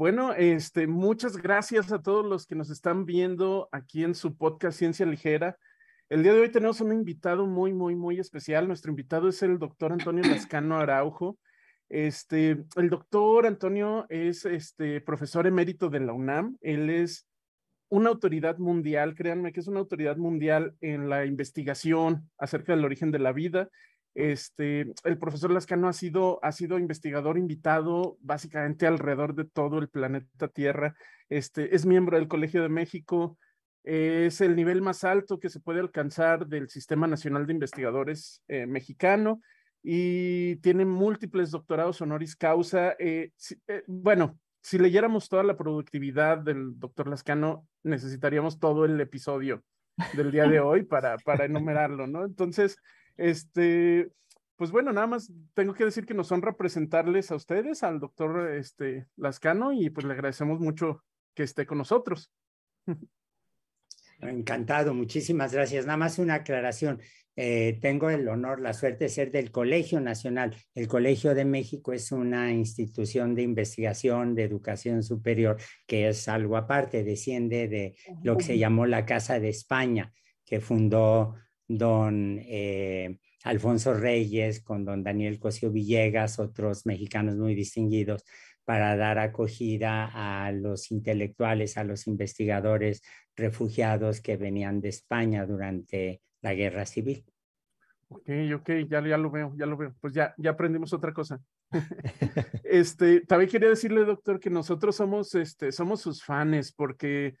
Bueno, este, muchas gracias a todos los que nos están viendo aquí en su podcast Ciencia Ligera. El día de hoy tenemos un invitado muy, muy, muy especial. Nuestro invitado es el doctor Antonio Lascano Araujo. Este, el doctor Antonio es este, profesor emérito de la UNAM. Él es una autoridad mundial, créanme que es una autoridad mundial en la investigación acerca del origen de la vida este, el profesor Lascano ha sido, ha sido investigador invitado básicamente alrededor de todo el planeta Tierra. Este, es miembro del Colegio de México, es el nivel más alto que se puede alcanzar del Sistema Nacional de Investigadores eh, mexicano y tiene múltiples doctorados honoris causa. Eh, eh, bueno, si leyéramos toda la productividad del doctor Lascano, necesitaríamos todo el episodio del día de hoy para, para enumerarlo, ¿no? Entonces, este, pues bueno, nada más tengo que decir que nos honra presentarles a ustedes, al doctor este, Lascano, y pues le agradecemos mucho que esté con nosotros. Encantado, muchísimas gracias. Nada más una aclaración. Eh, tengo el honor, la suerte de ser del Colegio Nacional. El Colegio de México es una institución de investigación, de educación superior, que es algo aparte, desciende de lo que se llamó la Casa de España, que fundó don eh, Alfonso Reyes, con don Daniel Cosio Villegas, otros mexicanos muy distinguidos, para dar acogida a los intelectuales, a los investigadores refugiados que venían de España durante la guerra civil. Ok, ok, ya, ya lo veo, ya lo veo. Pues ya, ya aprendimos otra cosa. este, también quería decirle, doctor, que nosotros somos, este, somos sus fans porque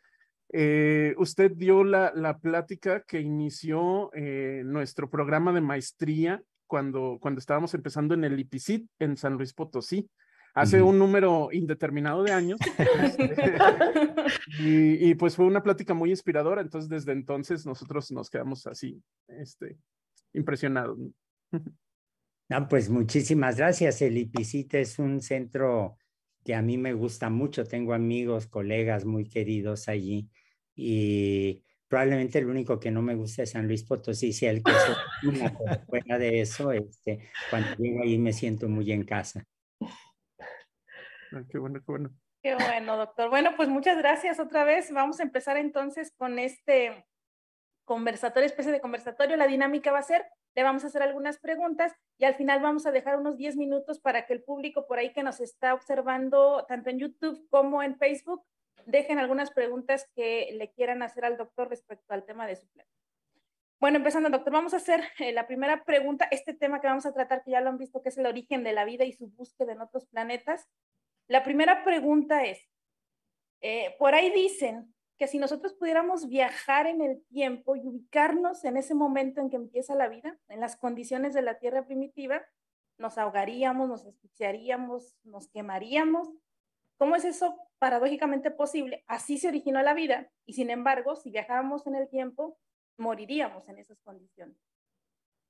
eh, usted dio la, la, plática que inició eh, nuestro programa de maestría cuando, cuando estábamos empezando en el IPICIT en San Luis Potosí, hace un número indeterminado de años. Este, y, y, pues fue una plática muy inspiradora, entonces desde entonces nosotros nos quedamos así, este, impresionados. No, pues muchísimas gracias. El IPICIT es un centro que a mí me gusta mucho. Tengo amigos, colegas muy queridos allí y probablemente el único que no me gusta es San Luis Potosí, si el que una fuera de eso, este, cuando llego ahí me siento muy en casa. Ah, qué bueno, qué bueno. Qué bueno, doctor. Bueno, pues muchas gracias otra vez. Vamos a empezar entonces con este conversatorio, especie de conversatorio. La dinámica va a ser, le vamos a hacer algunas preguntas y al final vamos a dejar unos 10 minutos para que el público por ahí que nos está observando, tanto en YouTube como en Facebook, dejen algunas preguntas que le quieran hacer al doctor respecto al tema de su plan. Bueno, empezando, doctor, vamos a hacer eh, la primera pregunta. Este tema que vamos a tratar, que ya lo han visto, que es el origen de la vida y su búsqueda en otros planetas. La primera pregunta es, eh, por ahí dicen que si nosotros pudiéramos viajar en el tiempo y ubicarnos en ese momento en que empieza la vida, en las condiciones de la Tierra primitiva, nos ahogaríamos, nos asfixiaríamos, nos quemaríamos. ¿Cómo es eso paradójicamente posible, así se originó la vida y sin embargo, si viajábamos en el tiempo, moriríamos en esas condiciones.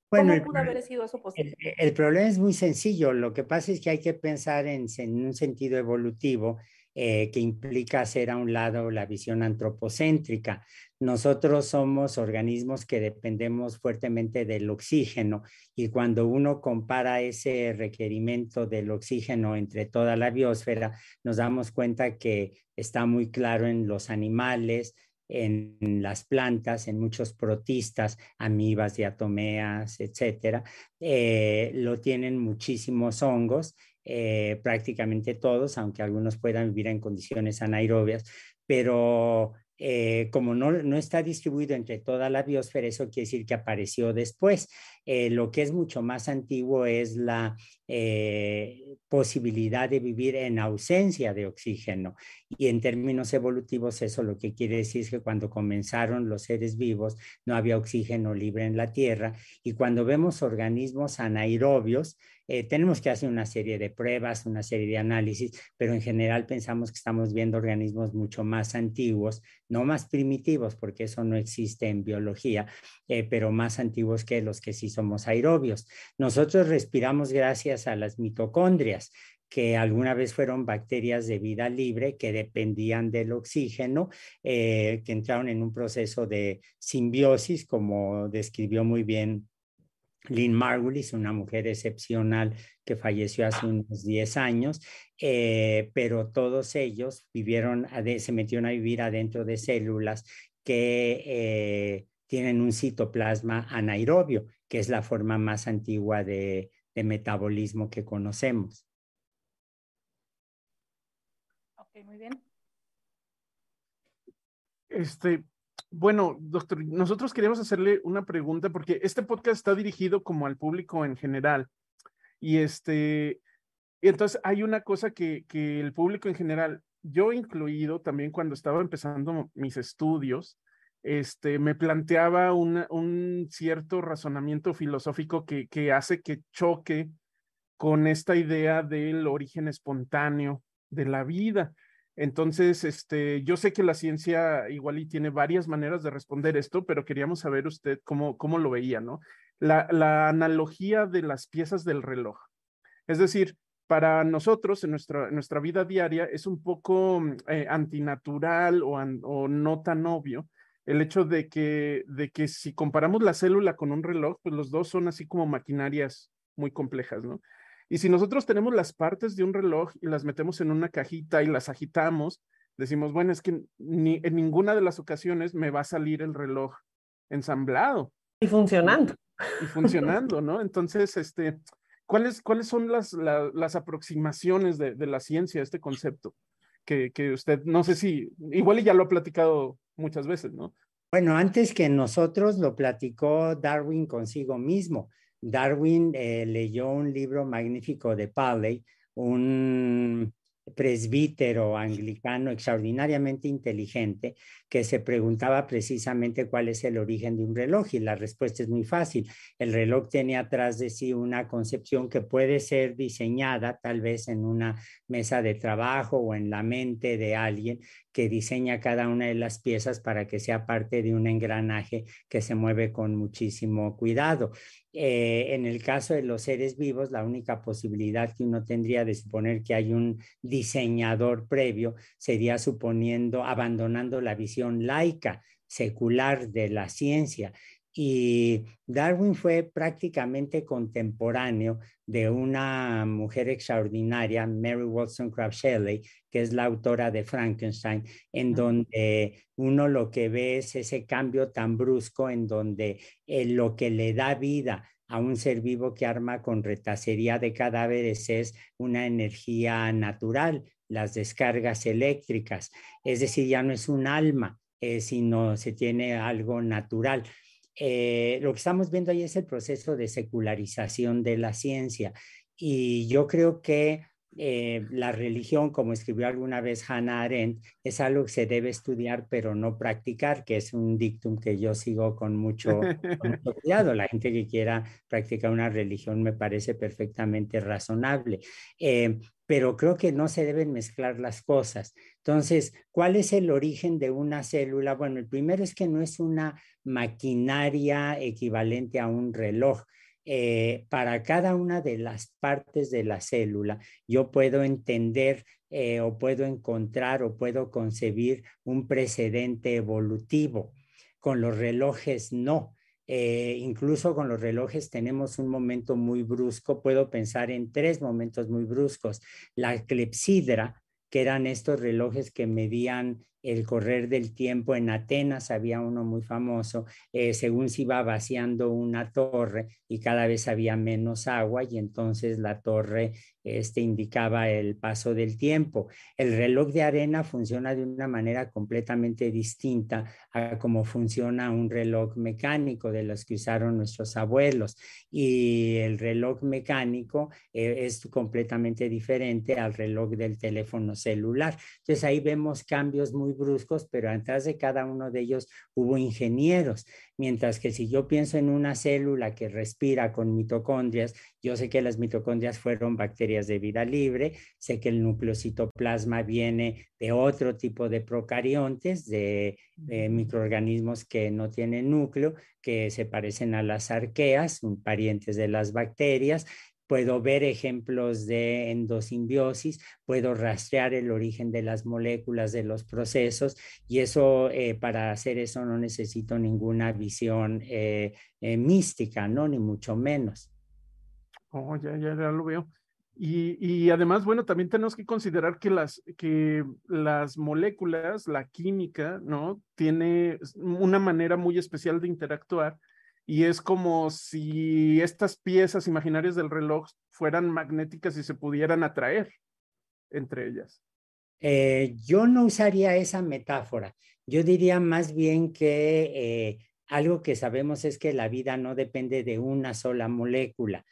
Bueno, ¿Cómo pudo haber sido eso posible? El, problema es muy sencillo. Lo que pasa es que hay que pensar en, en un sentido evolutivo eh, que implica hacer a un lado la visión antropocéntrica. Nosotros somos organismos que dependemos fuertemente del oxígeno y cuando uno compara ese requerimiento del oxígeno entre toda la biosfera, nos damos cuenta que está muy claro en los animales, en las plantas, en muchos protistas, amibas, diatomeas, etcétera, eh, lo tienen muchísimos hongos eh, prácticamente todos, aunque algunos puedan vivir en condiciones anaerobias, pero eh, como no, no, está distribuido entre toda la biosfera, eso quiere decir que apareció después. Eh, lo que es mucho más antiguo es la posibilidad de vivir en ausencia de oxígeno. Y en términos evolutivos, eso lo que quiere decir es que cuando comenzaron los seres vivos, no había oxígeno libre en la Tierra. Y cuando vemos organismos anaerobios, eh, tenemos que hacer una serie de pruebas, una serie de análisis, pero en general pensamos que estamos viendo organismos mucho más antiguos, no más primitivos, porque eso no existe en biología, eh, pero más antiguos que los que sí somos aerobios. Nosotros respiramos gracias a las mitocondrias que alguna vez fueron bacterias de vida libre que dependían del oxígeno, eh, que entraron en un proceso de simbiosis, como describió muy bien Lynn Margulis, una mujer excepcional que falleció hace unos 10 años, eh, pero todos ellos vivieron, se metieron a vivir adentro de células que eh, tienen un citoplasma anaerobio, que es la forma más antigua de, de metabolismo que conocemos. Ok, muy bien. Este, bueno, doctor, nosotros queríamos hacerle una pregunta porque este podcast está dirigido como al público en general. Y este, entonces hay una cosa que, que el público en general, yo incluido también cuando estaba empezando mis estudios, este, me planteaba un cierto razonamiento filosófico que, que hace que choque con esta idea del origen espontáneo de la vida. Entonces, este, yo sé que la ciencia igual y tiene varias maneras de responder esto, pero queríamos saber usted cómo, cómo lo veía, ¿no? La, la analogía de las piezas del reloj. Es decir, para nosotros en nuestra, nuestra vida diaria es un poco eh, antinatural o, o, no tan obvio el hecho de que, de que si comparamos la célula con un reloj, pues los dos son así como maquinarias muy complejas, ¿no? Y si nosotros tenemos las partes de un reloj y las metemos en una cajita y las agitamos, decimos, bueno, es que ni, en ninguna de las ocasiones me va a salir el reloj ensamblado. Y funcionando. Y funcionando, ¿no? Entonces, este, ¿cuáles, cuáles son las, las aproximaciones de, de, la ciencia a este concepto? Que, que usted, no sé si, igual ya lo ha platicado muchas veces, ¿no? Bueno, antes que nosotros lo platicó Darwin consigo mismo. Darwin eh, leyó un libro magnífico de Paley, un presbítero anglicano extraordinariamente inteligente que se preguntaba precisamente cuál es el origen de un reloj y la respuesta es muy fácil. El reloj tiene atrás de sí una concepción que puede ser diseñada tal vez en una mesa de trabajo o en la mente de alguien que diseña cada una de las piezas para que sea parte de un engranaje que se mueve con muchísimo cuidado. Eh, en el caso de los seres vivos, la única posibilidad que uno tendría de suponer que hay un diseñador previo sería suponiendo, abandonando la visión laica, secular de la ciencia y Darwin fue prácticamente contemporáneo de una mujer extraordinaria, Mary Wollstonecraft Shelley, que es la autora de Frankenstein, en donde uno lo que ve es ese cambio tan brusco en donde eh, lo que le da vida a un ser vivo que arma con retacería de cadáveres es una energía natural, las descargas eléctricas, es decir, ya no es un alma, eh, sino se tiene algo natural. Eh, lo que estamos viendo ahí es el proceso de secularización de la ciencia. Y yo creo que eh, la religión, como escribió alguna vez Hannah Arendt, es algo que se debe estudiar pero no practicar, que es un dictum que yo sigo con mucho, cuidado. La gente que quiera practicar una religión me parece perfectamente razonable. Eh, pero creo que no se deben mezclar las cosas. Entonces, ¿cuál es el origen de una célula? Bueno, el primero es que no es una maquinaria equivalente a un reloj. Eh, para cada una de las partes de la célula, yo puedo entender eh, o puedo encontrar o puedo concebir un precedente evolutivo. Con los relojes no. Eh, incluso con los relojes tenemos un momento muy brusco, puedo pensar en tres momentos muy bruscos. La clepsidra, que eran estos relojes que medían el correr del tiempo en Atenas, había uno muy famoso, eh, según se iba vaciando una torre y cada vez había menos agua y entonces la torre este, indicaba el paso del tiempo. El reloj de arena funciona de una manera completamente distinta a cómo funciona un reloj mecánico de los que usaron nuestros abuelos. Y el reloj mecánico eh, es completamente diferente al reloj del teléfono celular. Entonces ahí vemos cambios muy bruscos, pero atrás de cada uno de ellos hubo ingenieros. Mientras que si yo pienso en una célula que respira con mitocondrias, yo sé que las mitocondrias fueron bacterias de vida libre, sé que el nucleocitoplasma viene de otro tipo de procariontes, de, microorganismos que no tienen núcleo, que se parecen a las arqueas, parientes de las bacterias, puedo ver ejemplos de endosimbiosis, puedo rastrear el origen de las moléculas, de los procesos, y eso, eh, para hacer eso no necesito ninguna visión eh, mística, ¿no? Ni mucho menos. Oh, ya, ya, ya lo veo. Y, además, bueno, también tenemos que considerar que las, que las moléculas, la química, ¿no? Tiene una manera muy especial de interactuar y es como si estas piezas imaginarias del reloj fueran magnéticas y se pudieran atraer entre ellas. Eh, yo no usaría esa metáfora. Yo diría más bien que eh, algo que sabemos es que la vida no depende de una sola molécula.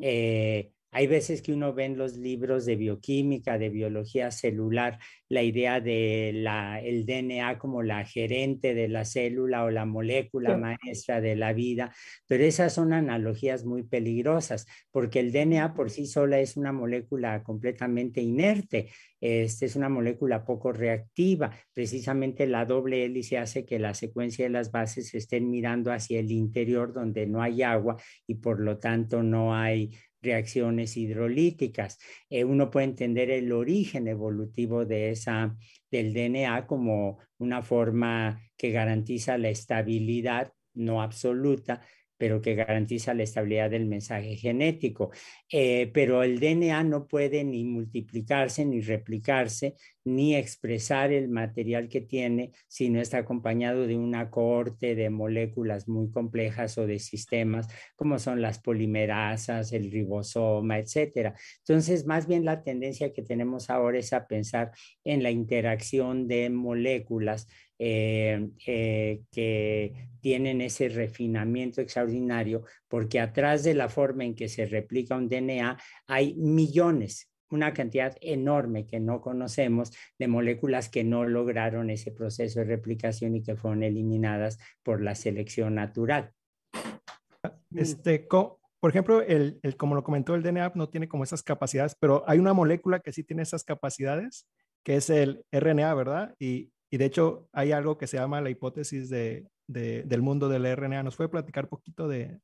Eh, hay veces que uno ve en los libros de bioquímica, de biología celular, la idea de la, el DNA como la gerente de la célula o la molécula maestra de la vida, pero esas son analogías muy peligrosas porque el DNA por sí sola es una molécula completamente inerte, este es una molécula poco reactiva, precisamente la doble hélice hace que la secuencia de las bases estén mirando hacia el interior donde no hay agua y por lo tanto no hay reacciones hidrolíticas. Eh, uno puede entender el origen evolutivo de esa, del DNA como una forma que garantiza la estabilidad no absoluta, pero que garantiza la estabilidad del mensaje genético. Eh, pero el DNA no puede ni multiplicarse, ni replicarse, ni expresar el material que tiene si no está acompañado de una cohorte de moléculas muy complejas o de sistemas, como son las polimerasas, el ribosoma, etcétera. Entonces, más bien la tendencia que tenemos ahora es a pensar en la interacción de moléculas eh, eh, que tienen ese refinamiento extraordinario, porque atrás de la forma en que se replica un DNA hay millones, una cantidad enorme que no conocemos de moléculas que no lograron ese proceso de replicación y que fueron eliminadas por la selección natural. Este, por ejemplo, el, el, como lo comentó el DNA, no tiene como esas capacidades, pero hay una molécula que sí tiene esas capacidades, que es el RNA, ¿verdad? Y, y de hecho, hay algo que se llama la hipótesis de, del mundo del RNA. ¿Nos puede platicar poquito de,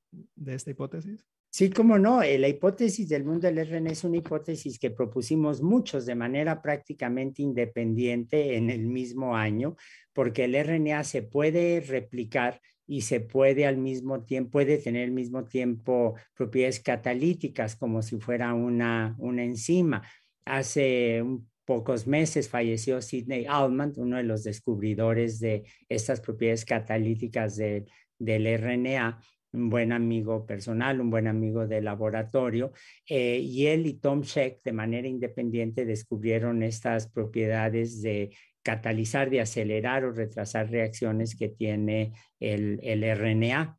esta hipótesis? Sí, cómo no. Eh, la hipótesis del mundo del RNA es una hipótesis que propusimos muchos de manera prácticamente independiente en el mismo año, porque el RNA se puede replicar y se puede al mismo tiempo, puede tener al mismo tiempo propiedades catalíticas como si fuera una, una enzima. Hace un pocos meses falleció Sidney Altman, uno de los descubridores de estas propiedades catalíticas del RNA, un buen amigo personal, un buen amigo de laboratorio, eh, y él y Tom Sheck de manera independiente descubrieron estas propiedades de catalizar, de acelerar o retrasar reacciones que tiene el, RNA.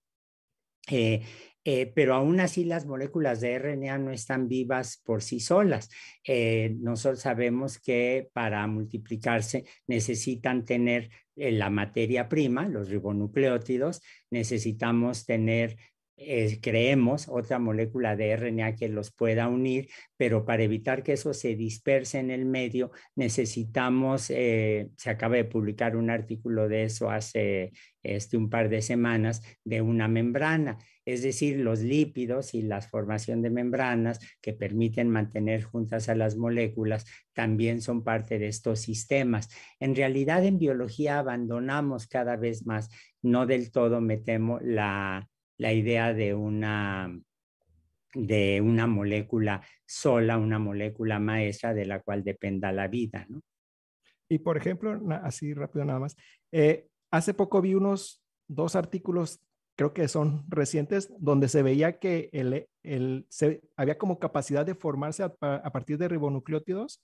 Eh, eh, pero aún así las moléculas de RNA no están vivas por sí solas. Nosotros sabemos que para multiplicarse necesitan tener la materia prima, los ribonucleótidos, necesitamos tener creemos otra molécula de RNA que los pueda unir, pero para evitar que eso se disperse en el medio, necesitamos, se acaba de publicar un artículo de eso hace este, un par de semanas, de una membrana es decir, los lípidos y la formación de membranas que permiten mantener juntas a las moléculas también son parte de estos sistemas. En realidad, en biología abandonamos cada vez más, no del todo metemos la, la idea de una de una molécula sola, una molécula maestra de la cual dependa la vida, ¿no? Y por ejemplo, así rápido nada más, eh, hace poco vi unos dos artículos creo que son recientes, donde se veía que el, el, se, había como capacidad de formarse a, partir de ribonucleótidos,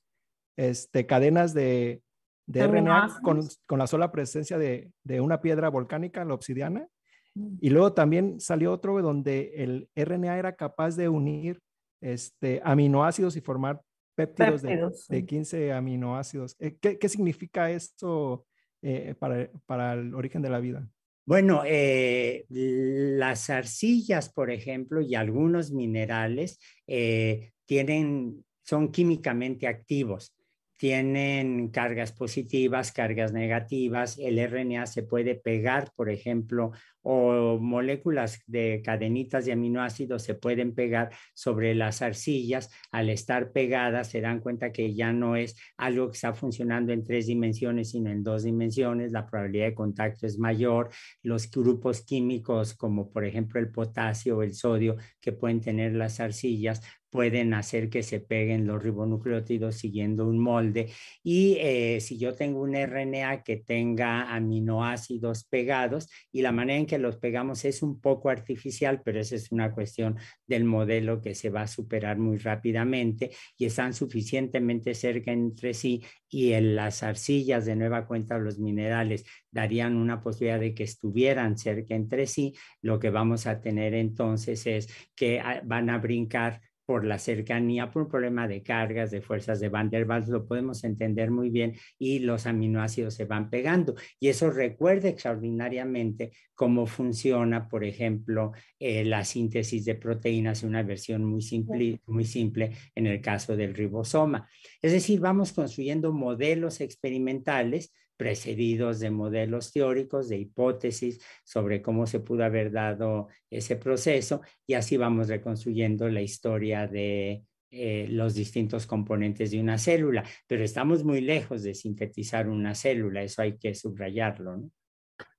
este, cadenas de, de RNA con, con, la sola presencia de, de, una piedra volcánica, la obsidiana. Mm. Y luego también salió otro donde el RNA era capaz de unir este, aminoácidos y formar péptidos, de, 15 aminoácidos. Eh, ¿Qué, qué significa esto eh, para, el origen de la vida? Bueno, eh, las arcillas, por ejemplo, y algunos minerales eh, tienen, son químicamente activos. Tienen cargas positivas, cargas negativas. El RNA se puede pegar, por ejemplo, o moléculas de cadenitas de aminoácidos se pueden pegar sobre las arcillas. Al estar pegadas se dan cuenta que ya no es algo que está funcionando en tres dimensiones, sino en dos dimensiones. La probabilidad de contacto es mayor. Los grupos químicos, como por ejemplo el potasio o el sodio que pueden tener las arcillas, pueden hacer que se peguen los ribonucleótidos siguiendo un molde. Y eh, si yo tengo un RNA que tenga aminoácidos pegados y la manera en que los pegamos es un poco artificial, pero esa es una cuestión del modelo que se va a superar muy rápidamente y están suficientemente cerca entre sí y en las arcillas de nueva cuenta los minerales darían una posibilidad de que estuvieran cerca entre sí, lo que vamos a tener entonces es que ah, van a brincar por la cercanía, por un problema de cargas, de fuerzas de Van der Waals, lo podemos entender muy bien y los aminoácidos se van pegando. Y eso recuerda extraordinariamente cómo funciona, por ejemplo, eh, la síntesis de proteínas, una versión muy simple, muy simple en el caso del ribosoma. Es decir, vamos construyendo modelos experimentales precedidos de modelos teóricos, de hipótesis sobre cómo se pudo haber dado ese proceso y así vamos reconstruyendo la historia de eh, los distintos componentes de una célula, pero estamos muy lejos de sintetizar una célula, eso hay que subrayarlo. ¿no?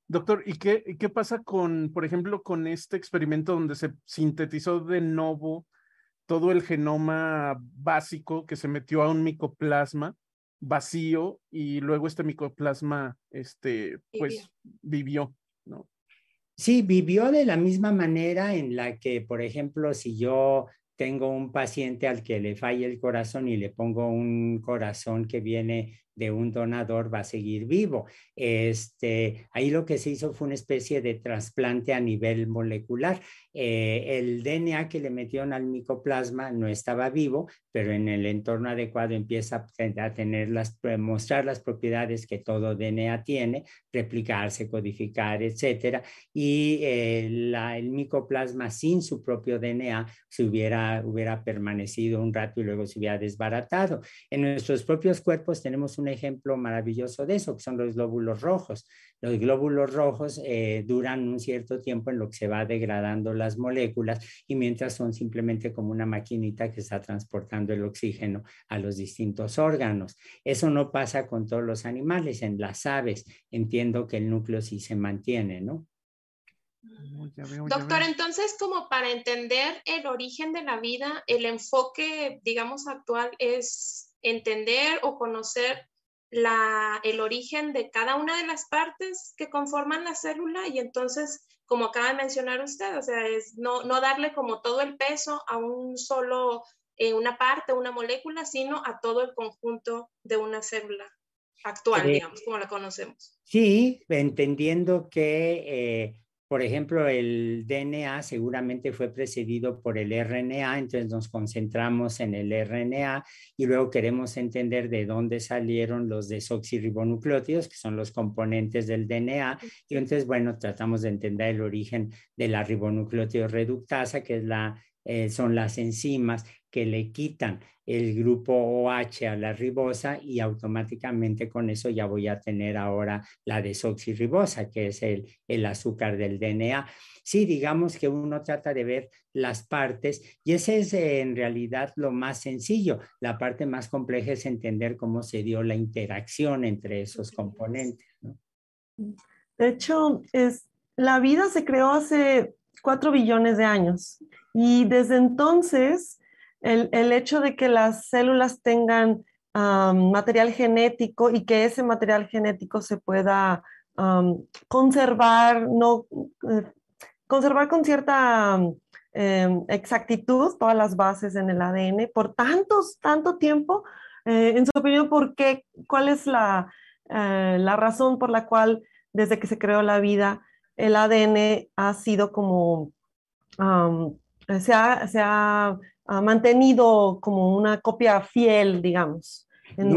Doctor, ¿y qué, qué pasa con, por ejemplo, con este experimento donde se sintetizó de nuevo todo el genoma básico que se metió a un micoplasma? Vacío y luego este micoplasma, este, pues vivió, ¿no? Sí, vivió de la misma manera en la que, por ejemplo, si yo tengo un paciente al que le falla el corazón y le pongo un corazón que viene de un donador va a seguir vivo. Este, ahí lo que se hizo fue una especie de trasplante a nivel molecular. Eh, el DNA que le metieron al micoplasma no estaba vivo, pero en el entorno adecuado empieza a tener las, mostrar las propiedades que todo DNA tiene, replicarse, codificar, etcétera. Y eh, el micoplasma sin su propio DNA se hubiera, hubiera permanecido un rato y luego se hubiera desbaratado. En nuestros propios cuerpos tenemos un ejemplo maravilloso de eso, que son los glóbulos rojos. Los glóbulos rojos eh, duran un cierto tiempo en lo que se va degradando las moléculas y mientras son simplemente como una maquinita que está transportando el oxígeno a los distintos órganos. Eso no pasa con todos los animales. En las aves entiendo que el núcleo sí se mantiene, ¿no? Oh, Doctor, entonces como para entender el origen de la vida, el enfoque, digamos, actual es entender o conocer la, el origen de cada una de las partes que conforman la célula y entonces, como acaba de mencionar usted, o sea, es no, no darle como todo el peso a un solo, eh, una parte, una molécula, sino a todo el conjunto de una célula actual, eh, digamos, como la conocemos. Sí, entendiendo que eh, por ejemplo, el DNA seguramente fue precedido por el RNA, entonces nos concentramos en el RNA y luego queremos entender de dónde salieron los desoxirribonucleótidos, que son los componentes del DNA, y entonces, bueno, tratamos de entender el origen de la ribonucleótido reductasa, que es la, eh, son las enzimas que le quitan el grupo OH a la ribosa y automáticamente con eso ya voy a tener ahora la desoxirribosa, que es el, el azúcar del DNA. Sí, digamos que uno trata de ver las partes y ese es eh, en realidad lo más sencillo. La parte más compleja es entender cómo se dio la interacción entre esos componentes. De hecho, es, la vida se creó hace cuatro billones de años y desde entonces el, hecho de que las células tengan material genético y que ese material genético se pueda conservar, no, eh, conservar con cierta em, exactitud todas las bases en el ADN por tantos, tanto tiempo. Eh, en su opinión, ¿por qué? ¿Cuál es la, eh, la razón por la cual desde que se creó la vida el ADN ha sido como, ha, se ha ha mantenido como una copia fiel, digamos. En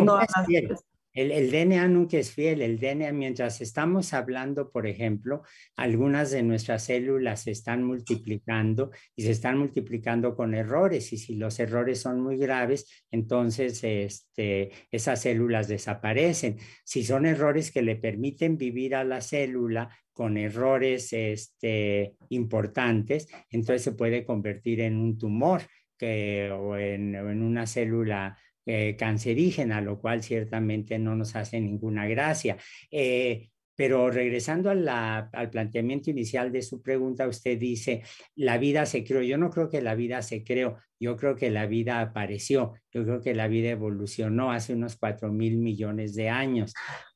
El, DNA nunca es fiel. El DNA, mientras estamos hablando, por ejemplo, algunas de nuestras células se están multiplicando y se están multiplicando con errores. Y si los errores son muy graves, entonces este, esas células desaparecen. Si son errores que le permiten vivir a la célula con errores este, importantes, entonces se puede convertir en un tumor que, o en una célula eh, cancerígena, lo cual ciertamente no nos hace ninguna gracia. Eh, pero regresando al planteamiento inicial de su pregunta, usted dice, la vida se creó. Yo no creo que la vida se creó, yo creo que la vida apareció, yo creo que la vida evolucionó hace unos cuatro mil millones de años.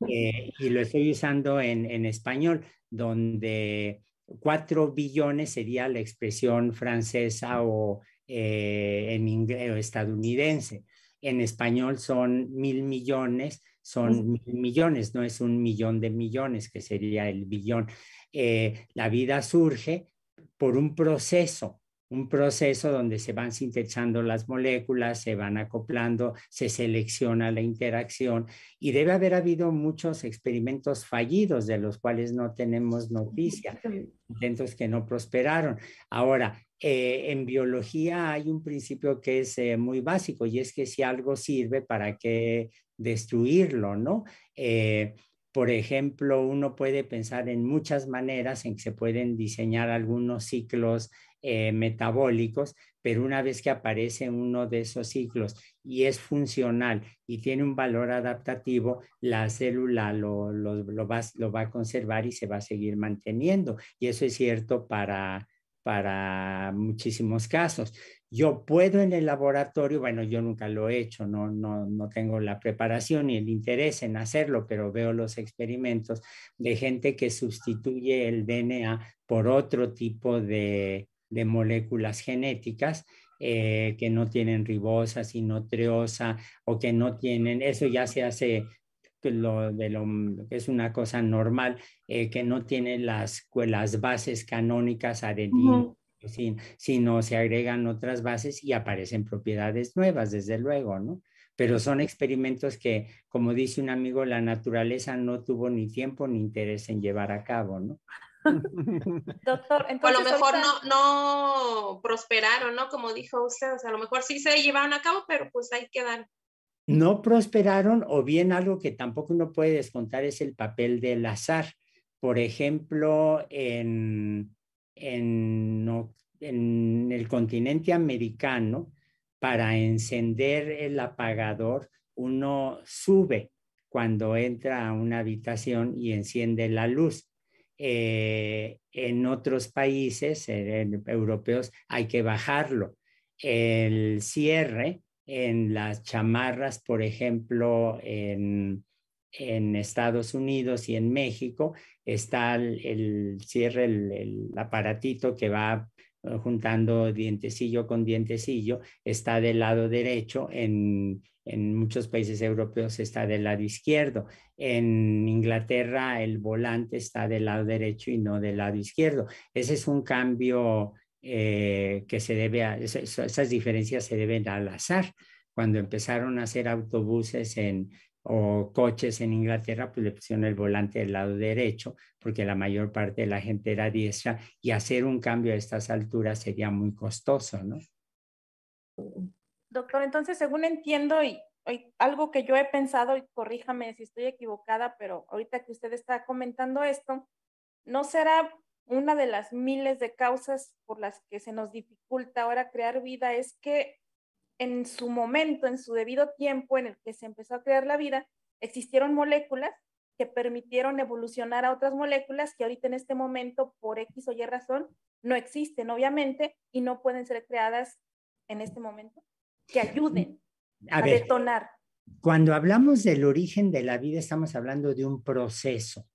Eh, y lo estoy usando en, en español, donde cuatro billones sería la expresión francesa o en inglés o estadounidense en español son mil millones, son mil millones, no es un millón de millones, que sería el billón. Eh, la vida surge por un proceso, un proceso donde se van sintetizando las moléculas, se van acoplando, se selecciona la interacción y debe haber habido muchos experimentos fallidos de los cuales no tenemos noticia, intentos que no prosperaron. Ahora, eh, en biología hay un principio que es eh, muy básico y es que si algo sirve, ¿para qué destruirlo? ¿no? Eh, por ejemplo, uno puede pensar en muchas maneras en que se pueden diseñar algunos ciclos metabólicos, pero una vez que aparece uno de esos ciclos y es funcional y tiene un valor adaptativo, la célula lo, lo, va, lo va a conservar y se va a seguir manteniendo. Y eso es cierto para, para muchísimos casos. Yo puedo en el laboratorio, bueno, yo nunca lo he hecho, no, no, no tengo la preparación ni el interés en hacerlo, pero veo los experimentos de gente que sustituye el DNA por otro tipo de, de moléculas genéticas eh, que no tienen ribosa, sino treosa o que no tienen, eso ya se hace lo, de lo que es una cosa normal, eh, que no tiene las, las bases canónicas adenina, sino se agregan otras bases y aparecen propiedades nuevas, desde luego, ¿no? Pero son experimentos que, como dice un amigo, la naturaleza no tuvo ni tiempo ni interés en llevar a cabo, ¿no? Doctor, entonces. a lo mejor no, no prosperaron, ¿no? Como dijo usted, o sea, a lo mejor sí se llevaron a cabo, pero pues hay que dar no prosperaron o bien algo que tampoco uno puede descontar es el papel del azar. Por ejemplo, en, en, en el continente americano, para encender el apagador, uno sube cuando entra a una habitación y enciende la luz. Eh, en otros países europeos hay que bajarlo. El cierre en las chamarras, por ejemplo, en, Estados Unidos y en México, está el, cierre, el, aparatito que va eh, juntando dientecillo con dientecillo, está del lado derecho, en, en muchos países europeos está del lado izquierdo, en Inglaterra el volante está del lado derecho y no del lado izquierdo. Ese es un cambio eh, que se debe a, esas, diferencias se deben al azar. Cuando empezaron a hacer autobuses en, o coches en Inglaterra, pues le pusieron el volante del lado derecho, porque la mayor parte de la gente era diestra, y hacer un cambio a estas alturas sería muy costoso, ¿no? Doctor, entonces, según entiendo, y, algo que yo he pensado, y corríjame si estoy equivocada, pero ahorita que usted está comentando esto, ¿no será una de las miles de causas por las que se nos dificulta ahora crear vida es que en su momento, en su debido tiempo en el que se empezó a crear la vida, existieron moléculas que permitieron evolucionar a otras moléculas que ahorita en este momento, por X o Y razón, no existen, obviamente, y no pueden ser creadas en este momento, que ayuden a, detonar. Cuando hablamos del origen de la vida, estamos hablando de un proceso.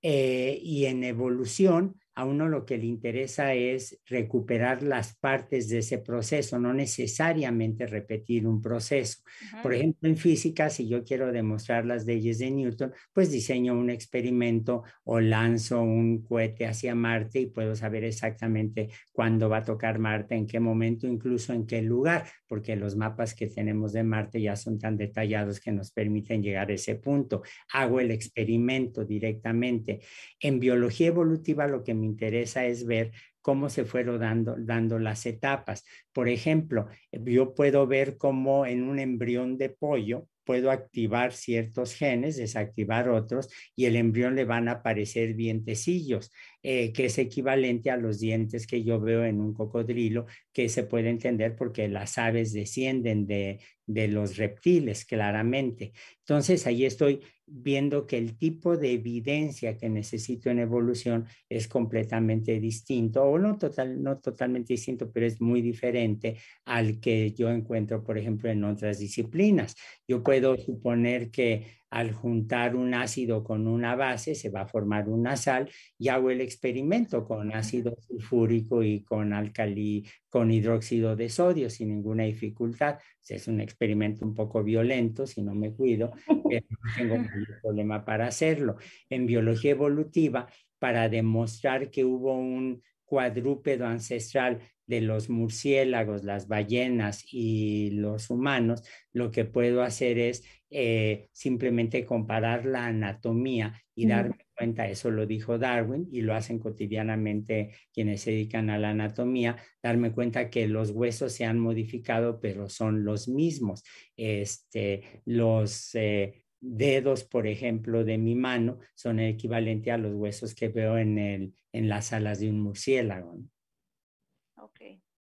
Eh, y en evolución a uno lo que le interesa es recuperar las partes de ese proceso, no necesariamente repetir un proceso. Por ejemplo, en física, si yo quiero demostrar las leyes de Newton, pues diseño un experimento o lanzo un cohete hacia Marte y puedo saber exactamente cuándo va a tocar Marte, en qué momento, incluso en qué lugar, porque los mapas que tenemos de Marte ya son tan detallados que nos permiten llegar a ese punto. Hago el experimento directamente. En biología evolutiva lo que me interesa es ver cómo se fueron dando, dando las etapas. Por ejemplo, yo puedo ver cómo en un embrión de pollo puedo activar ciertos genes, desactivar otros, y el embrión le van a aparecer dientecillos, eh, que es equivalente a los dientes que yo veo en un cocodrilo, que se puede entender porque las aves descienden de, de los reptiles, claramente. Entonces, ahí estoy viendo que el tipo de evidencia que necesito en evolución es completamente distinto, o no, total, no totalmente distinto, pero es muy diferente al que yo encuentro, por ejemplo, en otras disciplinas. Yo puedo suponer que al juntar un ácido con una base se va a formar una sal y hago el experimento con ácido sulfúrico y con alcalí, con hidróxido de sodio sin ninguna dificultad. Es un experimento un poco violento si no me cuido, pero no tengo ningún problema para hacerlo. En biología evolutiva, para demostrar que hubo un cuadrúpedo ancestral de los murciélagos, las ballenas y los humanos, lo que puedo hacer es eh, simplemente comparar la anatomía y darme cuenta, eso lo dijo Darwin y lo hacen cotidianamente quienes se dedican a la anatomía, darme cuenta que los huesos se han modificado, pero son los mismos. Este, los eh, dedos, por ejemplo, de mi mano son el equivalente a los huesos que veo en, el, en las alas de un murciélago.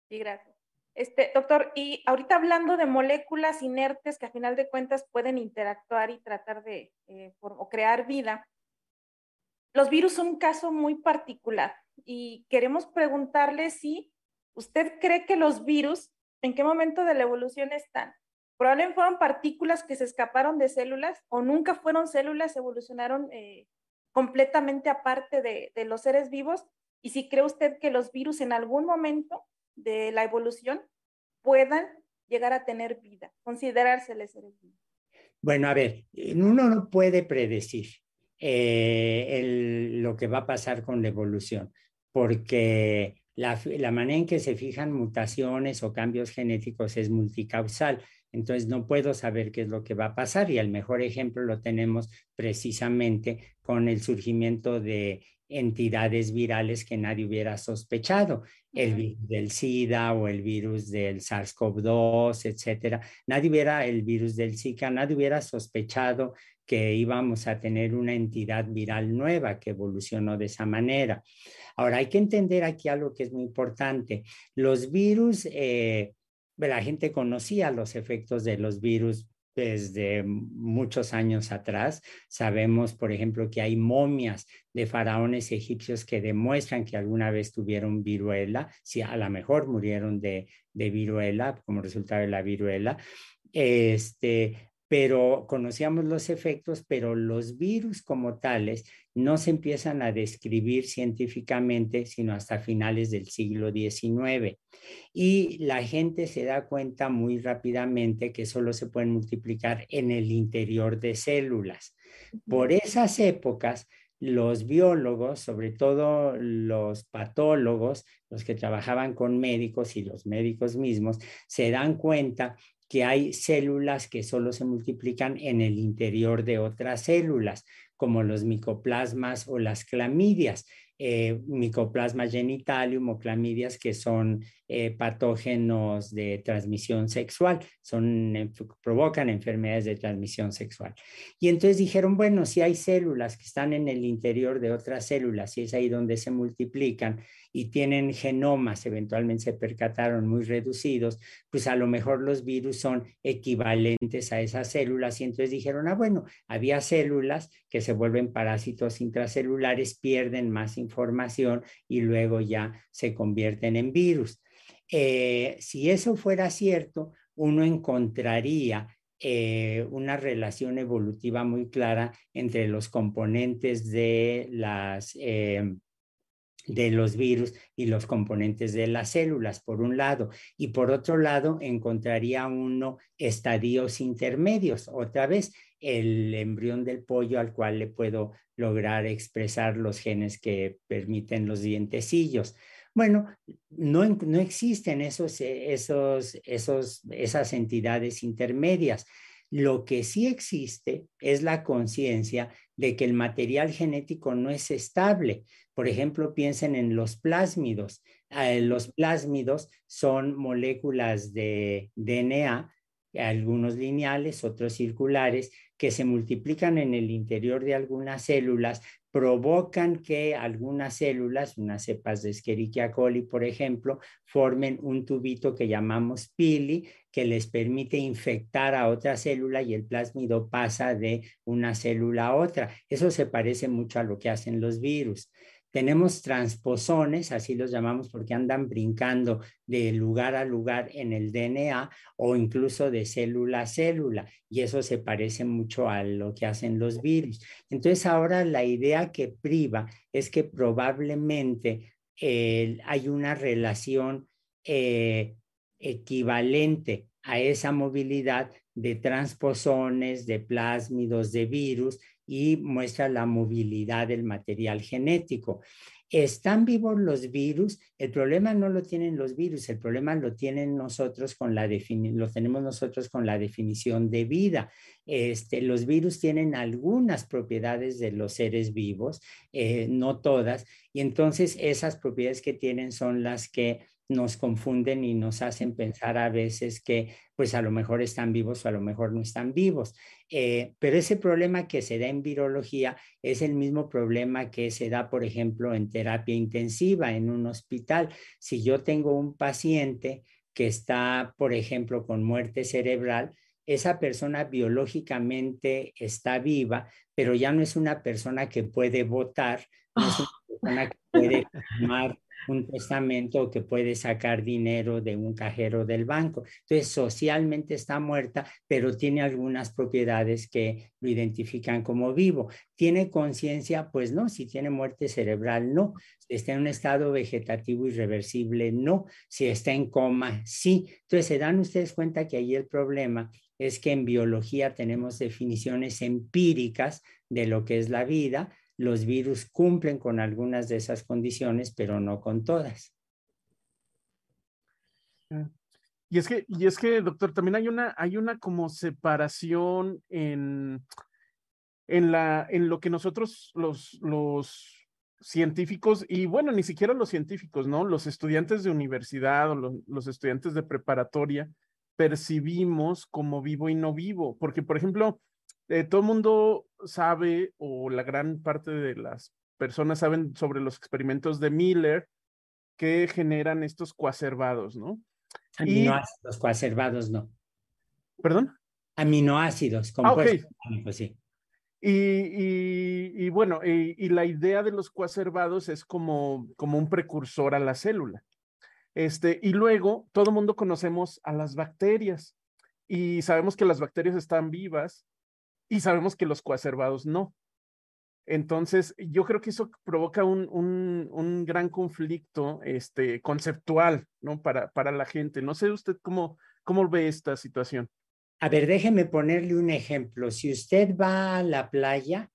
Y gracias. Este, doctor, y ahorita hablando de moléculas inertes que a final de cuentas pueden interactuar y tratar de eh, o crear vida, los virus son un caso muy particular y queremos preguntarle si usted cree que los virus, ¿en qué momento de la evolución están? Probablemente fueron partículas que se escaparon de células o nunca fueron células, evolucionaron eh, completamente aparte de, de los seres vivos. Y si cree usted que los virus en algún momento de la evolución puedan llegar a tener vida, considerárseles seres vivos. Bueno, a ver, uno no puede predecir eh, lo que va a pasar con la evolución, porque la, la, manera en que se fijan mutaciones o cambios genéticos es multicausal. Entonces no puedo saber qué es lo que va a pasar y el mejor ejemplo lo tenemos precisamente con el surgimiento de entidades virales que nadie hubiera sospechado, el virus del SIDA o el virus del SARS-CoV-2, etcétera. Nadie hubiera el virus del Zika, nadie hubiera sospechado que íbamos a tener una entidad viral nueva que evolucionó de esa manera. Ahora, hay que entender aquí algo que es muy importante. Los virus, eh, la gente conocía los efectos de los virus desde muchos años atrás. Sabemos, por ejemplo, que hay momias de faraones egipcios que demuestran que alguna vez tuvieron viruela, si a lo mejor murieron de, de viruela como resultado de la viruela. Este, pero conocíamos los efectos, pero los virus como tales no se empiezan a describir científicamente sino hasta finales del siglo XIX. Y la gente se da cuenta muy rápidamente que solo se pueden multiplicar en el interior de células. Por esas épocas, los biólogos, sobre todo los patólogos, los que trabajaban con médicos y los médicos mismos, se dan cuenta que hay células que solo se multiplican en el interior de otras células, como los micoplasmas o las clamidias. Eh, micoplasma genitalium o clamidias que son eh, patógenos de transmisión sexual, son, provocan enfermedades de transmisión sexual. Y entonces dijeron, bueno, si hay células que están en el interior de otras células y es ahí donde se multiplican y tienen genomas, eventualmente se percataron muy reducidos, pues a lo mejor los virus son equivalentes a esas células y entonces dijeron, ah, bueno, había células que se vuelven parásitos intracelulares, pierden más información y luego ya se convierten en virus. Eh, si eso fuera cierto, uno encontraría eh, una relación evolutiva muy clara entre los componentes de las, eh, de los virus y los componentes de las células, por un lado. Y por otro lado, encontraría uno estadios intermedios, otra vez el embrión del pollo al cual le puedo lograr expresar los genes que permiten los dientecillos. Bueno, no, no existen esos, esos, esos, esas entidades intermedias. Lo que sí existe es la conciencia de que el material genético no es estable. Por ejemplo, piensen en los plásmidos. Eh, los plásmidos son moléculas de DNA, algunos lineales, otros circulares, que se multiplican en el interior de algunas células, provocan que algunas células, unas cepas de Escherichia coli, por ejemplo, formen un tubito que llamamos pili, que les permite infectar a otra célula y el plásmido pasa de una célula a otra. Eso se parece mucho a lo que hacen los virus. Tenemos transposones, así los llamamos porque andan brincando de lugar a lugar en el DNA o incluso de célula a célula, y eso se parece mucho a lo que hacen los virus. Entonces ahora la idea que priva es que probablemente hay una relación eh, equivalente a esa movilidad de transposones, de plásmidos, de virus, y muestra la movilidad del material genético. ¿Están vivos los virus? El problema no lo tienen los virus, el problema lo tienen nosotros con la lo tenemos nosotros con la definición de vida. Este, los virus tienen algunas propiedades de los seres vivos, eh, no todas, y entonces esas propiedades que tienen son las que nos confunden y nos hacen pensar a veces que pues a lo mejor están vivos o a lo mejor no están vivos. Eh, pero ese problema que se da en virología es el mismo problema que se da, por ejemplo, en terapia intensiva en un hospital. Si yo tengo un paciente que está, por ejemplo, con muerte cerebral, esa persona biológicamente está viva, pero ya no es una persona que puede votar, no es una persona que puede tomar un testamento que puede sacar dinero de un cajero del banco. Entonces, socialmente está muerta, pero tiene algunas propiedades que lo identifican como vivo. ¿Tiene conciencia? Pues no. Si tiene muerte cerebral, no. Si está en un estado vegetativo irreversible, no. Si está en coma, sí. Entonces, se dan ustedes cuenta que ahí el problema es que en biología tenemos definiciones empíricas de lo que es la vida, los virus cumplen con algunas de esas condiciones, pero no con todas. Ah, y es que, y es que, doctor, también hay una, hay una como separación en, en, la, en lo que nosotros, los, los científicos, y bueno, ni siquiera los científicos, ¿no? Los estudiantes de universidad o los, los estudiantes de preparatoria percibimos como vivo y no vivo. Porque, por ejemplo, eh, todo el mundo sabe, o la gran parte de las personas saben sobre los experimentos de Miller que generan estos coacervados, ¿no? Aminoácidos, coacervados no. ¿Perdón? Aminoácidos, ah, compuestos ah, sí. Y, y, bueno, y, y, la idea de los coacervados es como, como un precursor a la célula. Este, y luego todo el mundo conocemos a las bacterias y sabemos que las bacterias están vivas y sabemos que los coacervados no. Entonces, yo creo que eso provoca un, un, gran conflicto este, conceptual, ¿no? Para, para la gente. No sé usted cómo, cómo ve esta situación. A ver, déjeme ponerle un ejemplo. Si usted va a la playa,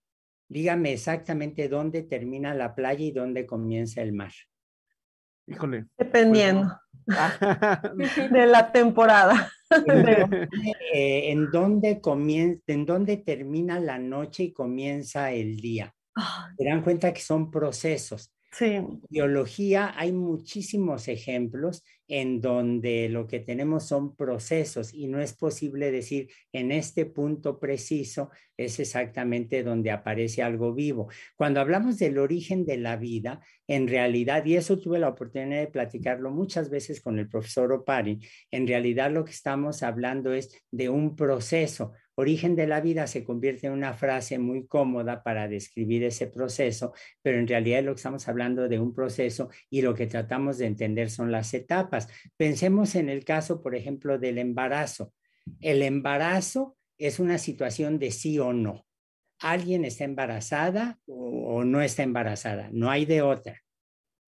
dígame exactamente dónde termina la playa y dónde comienza el mar. Híjole. Dependiendo de la temporada. Eh, en, dónde comienza, en dónde termina la noche y comienza el día. Se dan cuenta que son procesos. Sí. En biología hay muchísimos ejemplos en donde lo que tenemos son procesos y no es posible decir en este punto preciso es exactamente donde aparece algo vivo. Cuando hablamos del origen de la vida, en realidad, y eso tuve la oportunidad de platicarlo muchas veces con el profesor Opari, en realidad lo que estamos hablando es de un proceso Origen de la vida se convierte en una frase muy cómoda para describir ese proceso, pero en realidad lo que estamos hablando de un proceso y lo que tratamos de entender son las etapas. Pensemos en el caso, por ejemplo, del embarazo. El embarazo es una situación de sí o no. Alguien está embarazada o no está embarazada, no hay de otra.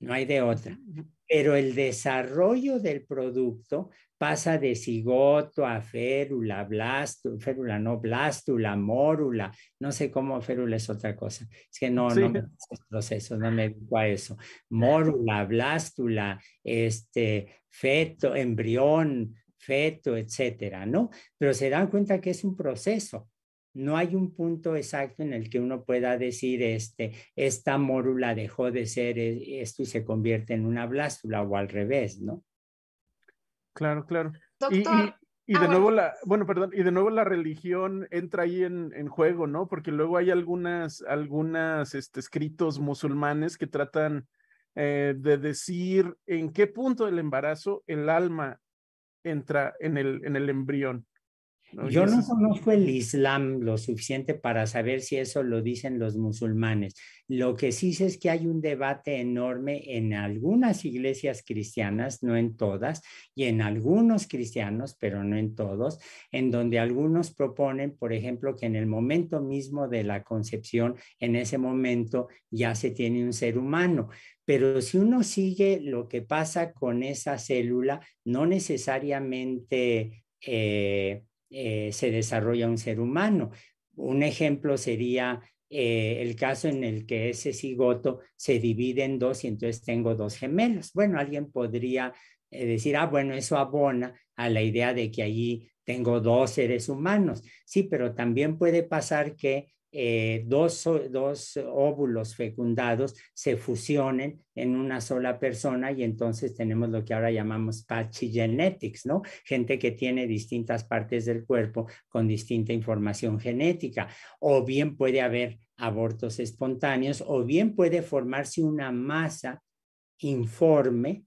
no hay de otra. Pero el desarrollo del producto pasa de cigoto a férula, blasto, férula no, blástula, mórula, no sé cómo férula es otra cosa. Es que no, no me procesos, no me dedico a eso. Mórula, blástula, este, feto, embrión, feto, etcétera, ¿no? Pero se dan cuenta que es un proceso no hay un punto exacto en el que uno pueda decir, este, esta mórula dejó de ser eh, esto y se convierte en una blástula o al revés, ¿no? Claro, claro. Doctor. Y, de ah, nuevo la, bueno, perdón, y de nuevo la religión entra ahí en, juego, ¿no? Porque luego hay algunas, algunas este, escritos musulmanes que tratan eh, de decir en qué punto del embarazo el alma entra en el, en el embrión. Yo no conozco el Islam lo suficiente para saber si eso lo dicen los musulmanes. Lo que sí sé es que hay un debate enorme en algunas iglesias cristianas, no en todas, y en algunos cristianos, pero no en todos, en donde algunos proponen, por ejemplo, que en el momento mismo de la concepción, en ese momento ya se tiene un ser humano. Pero si uno sigue lo que pasa con esa célula, no necesariamente... Eh, eh, se desarrolla un ser humano. Un ejemplo sería eh, el caso en el que ese cigoto se divide en dos y entonces tengo dos gemelos. Bueno, alguien podría eh, decir, ah, bueno, eso abona a la idea de que allí tengo dos seres humanos. Sí, pero también puede pasar que eh, dos, dos óvulos fecundados se fusionen en una sola persona y entonces tenemos lo que ahora llamamos patchy genetics, ¿no? Gente que tiene distintas partes del cuerpo con distinta información genética. O bien puede haber abortos espontáneos o bien puede formarse una masa informe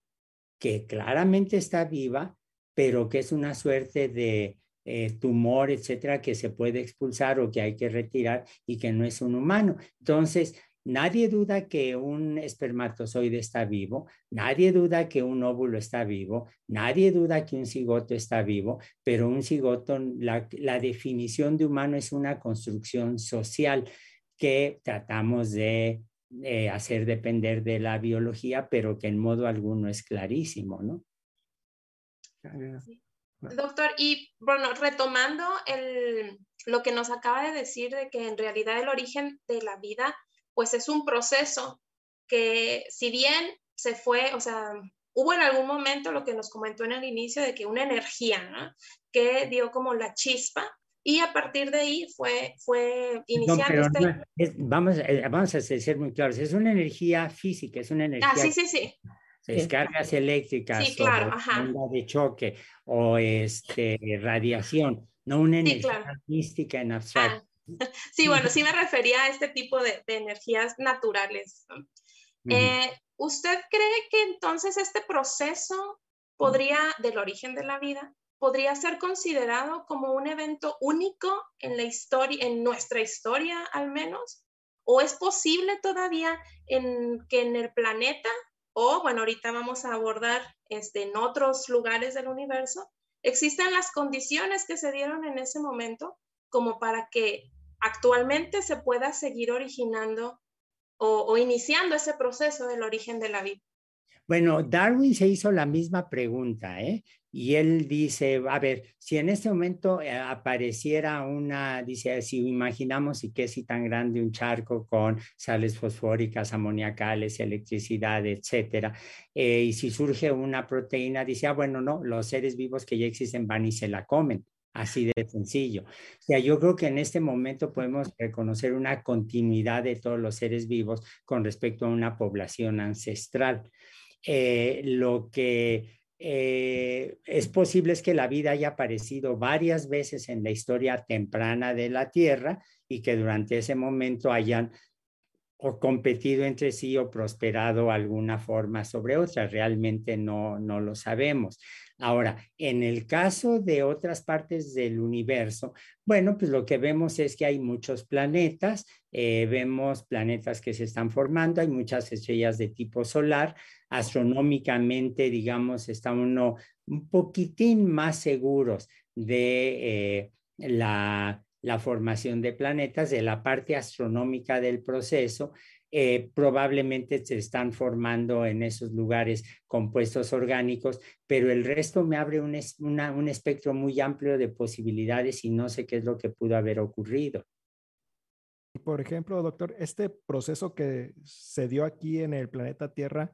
que claramente está viva, pero que es una suerte de eh, tumor, etcétera, que se puede expulsar o que hay que retirar y que no es un humano. Entonces, nadie duda que un espermatozoide está vivo, nadie duda que un óvulo está vivo, nadie duda que un cigoto está vivo, pero un cigoto, la, definición de humano es una construcción social que tratamos de hacer depender de la biología, pero que en modo alguno es clarísimo, ¿no? Doctor, y bueno, retomando el, lo que nos acaba de decir de que en realidad el origen de la vida, pues es un proceso que si bien se fue, o sea, hubo en algún momento lo que nos comentó en el inicio de que una energía, ¿no? Que dio como la chispa y a partir de ahí fue, fue iniciando este... vamos, eh, vamos a ser muy claros, es una energía física, es una ah, energía... Ah, sí, sí, sí descargas eléctricas sí, claro, o de choque o este, radiación, no una energía mística en abstracto. Ah, sí, bueno, sí me refería a este tipo de, energías naturales. Eh, ¿Usted cree que entonces este proceso podría, del origen de la vida, podría ser considerado como un evento único en la historia, en nuestra historia al menos? ¿O es posible todavía en, que en el planeta o bueno, ahorita vamos a abordar este, en otros lugares del universo, existen las condiciones que se dieron en ese momento como para que actualmente se pueda seguir originando o, o iniciando ese proceso del origen de la vida. Bueno, Darwin se hizo la misma pregunta, ¿eh? Y él dice, a ver, si en este momento eh, apareciera una, dice, si imaginamos y que es tan grande un charco con sales fosfóricas, amoníacales, electricidad, etcétera, eh, y si surge una proteína, dice, ah, bueno, no, los seres vivos que ya existen van y se la comen. Así de sencillo. O sea, yo creo que en este momento podemos reconocer una continuidad de todos los seres vivos con respecto a una población ancestral. Eh, lo que eh, es posible es que la vida haya aparecido varias veces en la historia temprana de la Tierra y que durante ese momento hayan o competido entre sí o prosperado alguna forma sobre otra. Realmente no, no lo sabemos. Ahora, en el caso de otras partes del universo, bueno, pues lo que vemos es que hay muchos planetas, eh, vemos planetas que se están formando, hay muchas estrellas de tipo solar, astronómicamente, digamos, está uno un poquitín más seguros de eh, la, la formación de planetas, de la parte astronómica del proceso, eh, probablemente se están formando en esos lugares compuestos orgánicos, pero el resto me abre un, un espectro muy amplio de posibilidades y no sé qué es lo que pudo haber ocurrido. Por ejemplo, doctor, este proceso que se dio aquí en el planeta Tierra,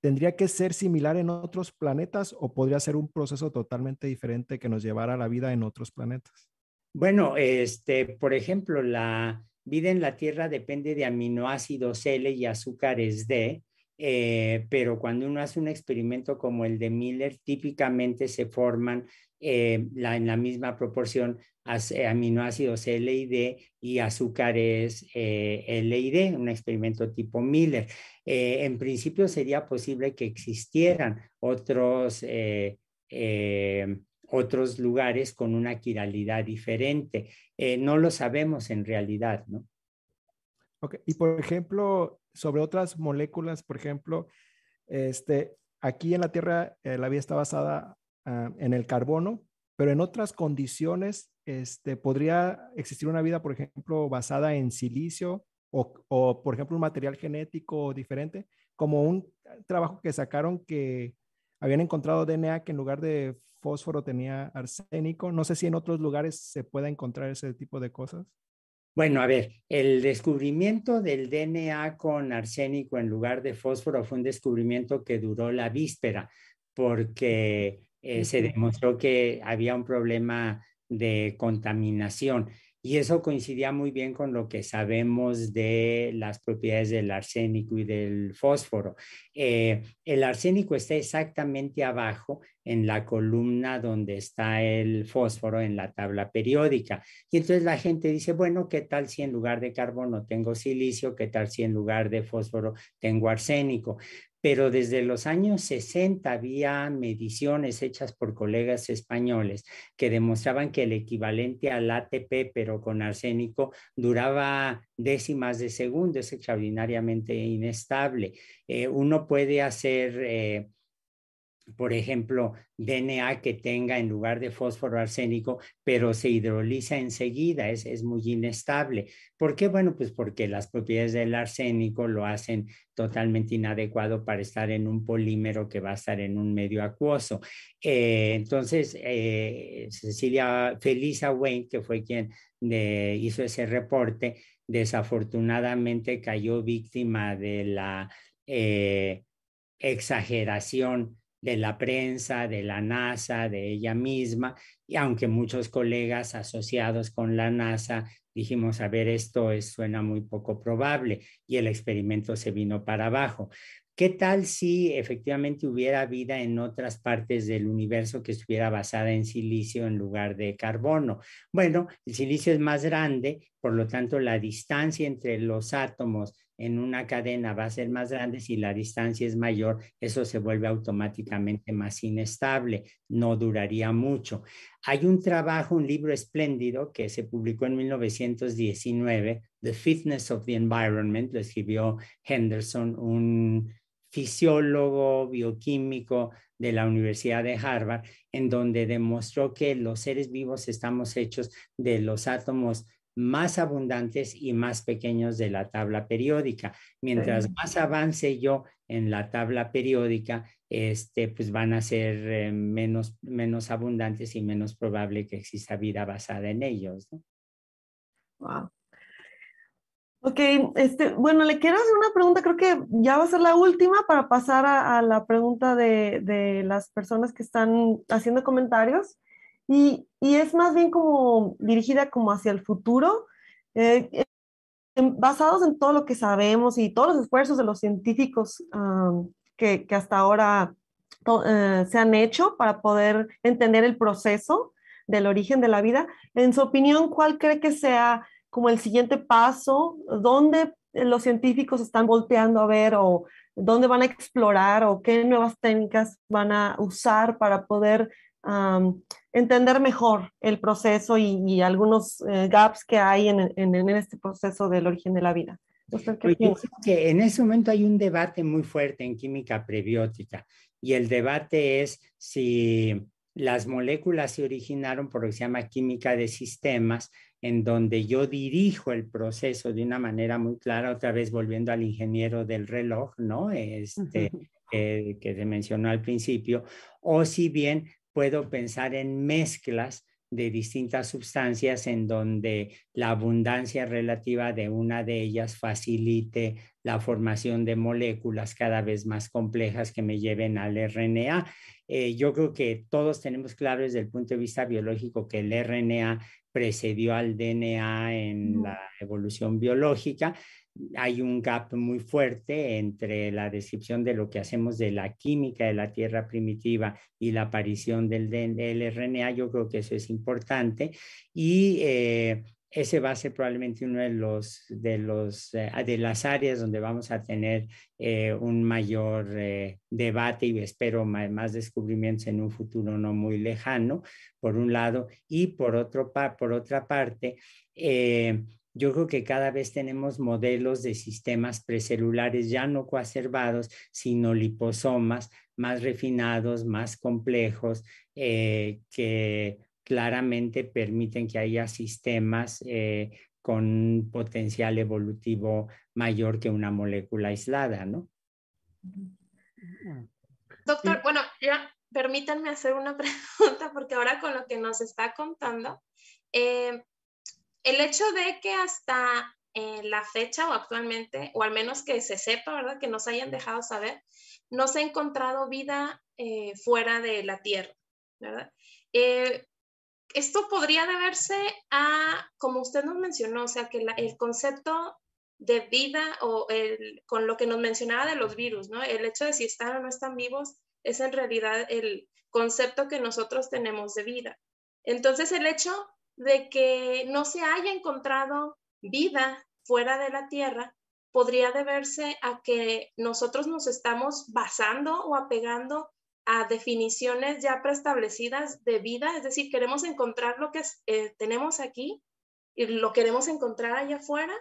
¿tendría que ser similar en otros planetas o podría ser un proceso totalmente diferente que nos llevara a la vida en otros planetas? Bueno, este, por ejemplo, la vida en la Tierra depende de aminoácidos L y azúcares D, eh, pero cuando uno hace un experimento como el de Miller, típicamente se forman eh, en la misma proporción aminoácidos L y D y azúcares eh, L y D, un experimento tipo Miller. en principio sería posible que existieran otros otros lugares con una quiralidad diferente. Eh, no lo sabemos en realidad, ¿no? Ok, y por ejemplo, sobre otras moléculas, por ejemplo, este, aquí en la Tierra eh, la vida está basada ah, en el carbono, pero en otras condiciones este, podría existir una vida, por ejemplo, basada en silicio o, o, por ejemplo, un material genético diferente, como un trabajo que sacaron que habían encontrado DNA que en lugar de fósforo tenía arsénico. No sé si en otros lugares se pueda encontrar ese tipo de cosas. Bueno, a ver, el descubrimiento del DNA con arsénico en lugar de fósforo fue un descubrimiento que duró la víspera porque eh, se demostró que había un problema de contaminación. Y eso coincidía muy bien con lo que sabemos de las propiedades del arsénico y del fósforo. Eh, el arsénico está exactamente abajo en la columna donde está el fósforo en la tabla periódica. Y entonces la gente dice, bueno, ¿qué tal si en lugar de carbono tengo silicio? ¿Qué tal si en lugar de fósforo tengo arsénico? Pero desde los años 60 había mediciones hechas por colegas españoles que demostraban que el equivalente al ATP, pero con arsénico, duraba décimas de segundo, es extraordinariamente inestable. Eh, uno puede hacer... Eh, por ejemplo, DNA que tenga en lugar de fósforo arsénico, pero se hidroliza enseguida, es, es muy inestable. ¿Por qué? Bueno, pues porque las propiedades del arsénico lo hacen totalmente inadecuado para estar en un polímero que va a estar en un medio acuoso. Eh, entonces, eh, Cecilia Felisa Wayne, que fue quien hizo ese reporte, desafortunadamente cayó víctima de la eh, exageración de la prensa, de la NASA, de ella misma, y aunque muchos colegas asociados con la NASA dijimos, a ver, esto suena muy poco probable y el experimento se vino para abajo. ¿Qué tal si efectivamente hubiera vida en otras partes del universo que estuviera basada en silicio en lugar de carbono? Bueno, el silicio es más grande, por lo tanto la distancia entre los átomos en una cadena va a ser más grande, si la distancia es mayor, eso se vuelve automáticamente más inestable, no duraría mucho. Hay un trabajo, un libro espléndido que se publicó en 1919, The Fitness of the Environment, lo escribió Henderson, un fisiólogo bioquímico de la Universidad de Harvard, en donde demostró que los seres vivos estamos hechos de los átomos más abundantes y más pequeños de la tabla periódica. Mientras más avance yo en la tabla periódica, este, pues van a ser eh, menos, menos abundantes y menos probable que exista vida basada en ellos. Wow. Ok, este, bueno, le quiero hacer una pregunta, creo que ya va a ser la última para pasar a, la pregunta de, de, las personas que están haciendo comentarios. Y, es más bien como dirigida como hacia el futuro, eh, basados en todo lo que sabemos y todos los esfuerzos de los científicos que, hasta ahora eh, se han hecho para poder entender el proceso del origen de la vida. En su opinión, ¿cuál cree que sea como el siguiente paso? ¿Dónde los científicos están volteando a ver o dónde van a explorar o qué nuevas técnicas van a usar para poder entender mejor el proceso y, algunos eh, gaps que hay en, en, este proceso del origen de la vida. que en ese momento hay un debate muy fuerte en química prebiótica y el debate es si las moléculas se originaron por lo que se llama química de sistemas en donde yo dirijo el proceso de una manera muy clara, otra vez volviendo al ingeniero del reloj, ¿no? Este, que se mencionó al principio, o si bien puedo pensar en mezclas de distintas sustancias en donde la abundancia relativa de una de ellas facilite la formación de moléculas cada vez más complejas que me lleven al RNA. Eh, yo creo que todos tenemos claro desde el punto de vista biológico que el RNA precedió al DNA en la evolución biológica hay un gap muy fuerte entre la descripción de lo que hacemos de la química de la Tierra primitiva y la aparición del, del RNA. Yo creo que eso es importante y eh, ese va a ser probablemente uno de los de los eh, de las áreas donde vamos a tener eh, un mayor debate y espero más, más, descubrimientos en un futuro no muy lejano por un lado y por otro por otra parte yo creo que cada vez tenemos modelos de sistemas precelulares ya no coacervados, sino liposomas más refinados, más complejos, eh, que claramente permiten que haya sistemas eh, con potencial evolutivo mayor que una molécula aislada, ¿no? Doctor, bueno, ya permítanme hacer una pregunta porque ahora con lo que nos está contando, eh, el hecho de que hasta la fecha o actualmente, o al menos que se sepa, ¿verdad? Que nos hayan dejado saber, no se ha encontrado vida eh, fuera de la Tierra, ¿verdad? Eh, esto podría deberse a, como usted nos mencionó, o sea, que el concepto de vida o el, con lo que nos mencionaba de los virus, ¿no? El hecho de si están o no están vivos es en realidad el concepto que nosotros tenemos de vida. Entonces, el hecho de que no se haya encontrado vida fuera de la Tierra podría deberse a que nosotros nos estamos basando o apegando a definiciones ya preestablecidas de vida, es decir, queremos encontrar lo que eh, tenemos aquí y lo queremos encontrar allá afuera,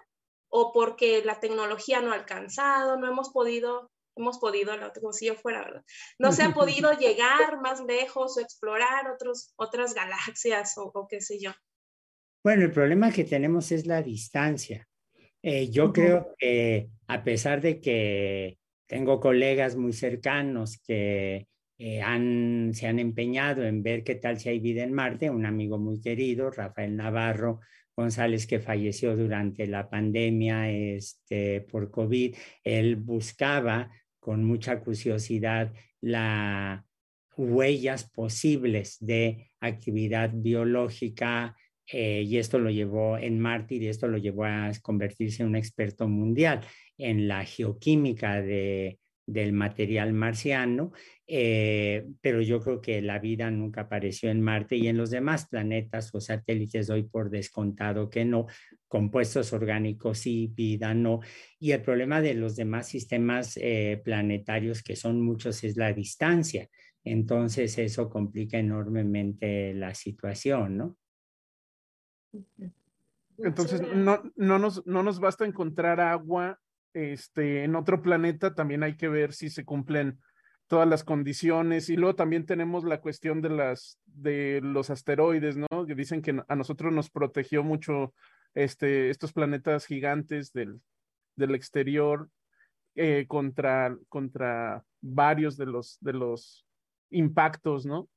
o porque la tecnología no ha alcanzado, no hemos podido, hemos podido, como si yo fuera, ¿verdad? No se ha podido llegar más lejos o explorar otros, otras galaxias o, o qué sé yo. Bueno, el problema que tenemos es la distancia. Eh, yo creo que a pesar de que tengo colegas muy cercanos que eh, han, se han empeñado en ver qué tal si hay vida en Marte, un amigo muy querido, Rafael Navarro González, que falleció durante la pandemia este, por COVID, él buscaba con mucha curiosidad las huellas posibles de actividad biológica eh, y esto lo llevó en Mártir y esto lo llevó a convertirse en un experto mundial en la geoquímica de, del material marciano, eh, pero yo creo que la vida nunca apareció en Marte y en los demás planetas o satélites doy por descontado que no, compuestos orgánicos sí, vida no. Y el problema de los demás sistemas eh, planetarios, que son muchos, es la distancia. Entonces eso complica enormemente la situación, ¿no? Entonces, no, no, nos, no nos basta encontrar agua este, en otro planeta, también hay que ver si se cumplen todas las condiciones. Y luego también tenemos la cuestión de, las, de los asteroides, ¿no? Que dicen que a nosotros nos protegió mucho este, estos planetas gigantes del, del exterior eh, contra, contra varios de los, de los impactos, ¿no?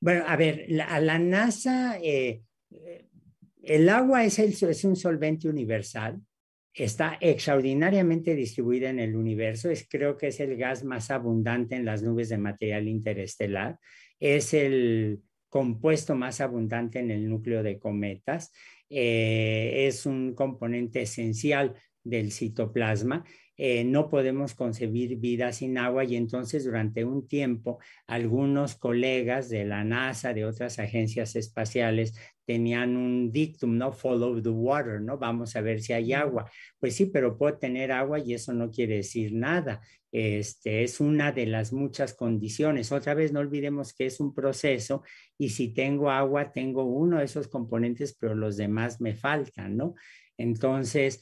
Bueno, a ver, a la NASA eh, el agua es, un solvente universal, está extraordinariamente distribuida en el universo, es, creo que es el gas más abundante en las nubes de material interestelar, es el compuesto más abundante en el núcleo de cometas, eh, es un componente esencial del citoplasma eh, no podemos concebir vida sin agua y entonces durante un tiempo algunos colegas de la NASA, de otras agencias espaciales, tenían un dictum, ¿no? Follow the water, ¿no? Vamos a ver si hay agua. Pues sí, pero puedo tener agua y eso no quiere decir nada. Este, es una de las muchas condiciones. Otra vez, no olvidemos que es un proceso y si tengo agua, tengo uno de esos componentes, pero los demás me faltan, ¿no? Entonces,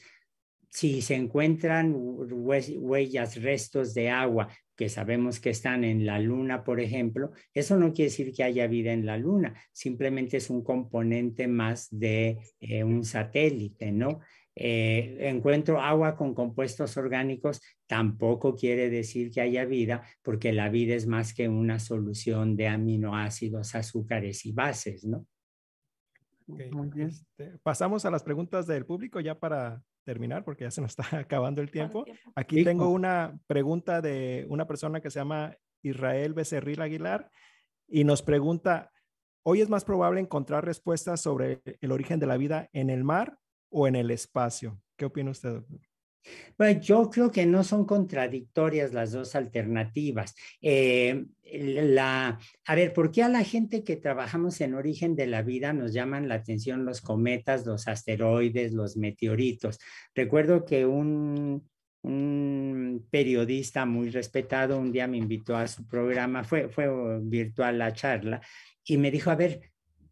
si se encuentran huellas, restos de agua, que sabemos que están en la Luna, por ejemplo, eso no quiere decir que haya vida en la Luna, simplemente es un componente más de eh, un satélite, ¿no? Eh, encuentro agua con compuestos orgánicos, tampoco quiere decir que haya vida, porque la vida es más que una solución de aminoácidos, azúcares y bases, ¿no? Muy bien. Este, pasamos a las preguntas del público ya para terminar porque ya se nos está acabando el tiempo. Aquí tengo una pregunta de una persona que se llama Israel Becerril Aguilar y nos pregunta, ¿hoy es más probable encontrar respuestas sobre el origen de la vida en el mar o en el espacio? ¿Qué opina usted, doctor? Bueno, yo creo que no son contradictorias las dos alternativas. Eh, la, a ver, ¿por qué a la gente que trabajamos en origen de la vida nos llaman la atención los cometas, los asteroides, los meteoritos? Recuerdo que un, un periodista muy respetado un día me invitó a su programa, fue, fue virtual la charla, y me dijo, a ver,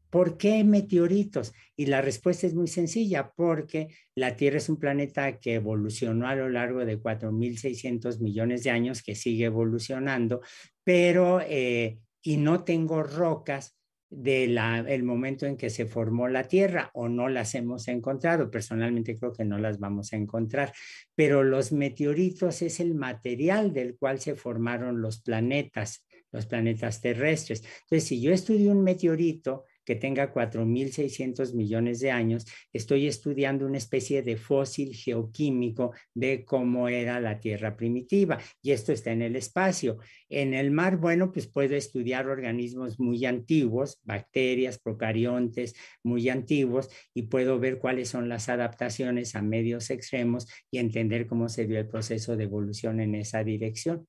¿Por qué meteoritos? Y la respuesta es muy sencilla, porque la Tierra es un planeta que evolucionó a lo largo de 4.600 millones de años, que sigue evolucionando, pero, eh, y no tengo rocas del momento en que se formó la Tierra o no las hemos encontrado. Personalmente creo que no las vamos a encontrar, pero los meteoritos es el material del cual se formaron los planetas los planetas terrestres. Entonces, si yo estudio un meteorito, que tenga 4.600 millones de años, estoy estudiando una especie de fósil geoquímico de cómo era la Tierra primitiva. Y esto está en el espacio. En el mar, bueno, pues puedo estudiar organismos muy antiguos, bacterias, procariontes muy antiguos, y puedo ver cuáles son las adaptaciones a medios extremos y entender cómo se dio el proceso de evolución en esa dirección.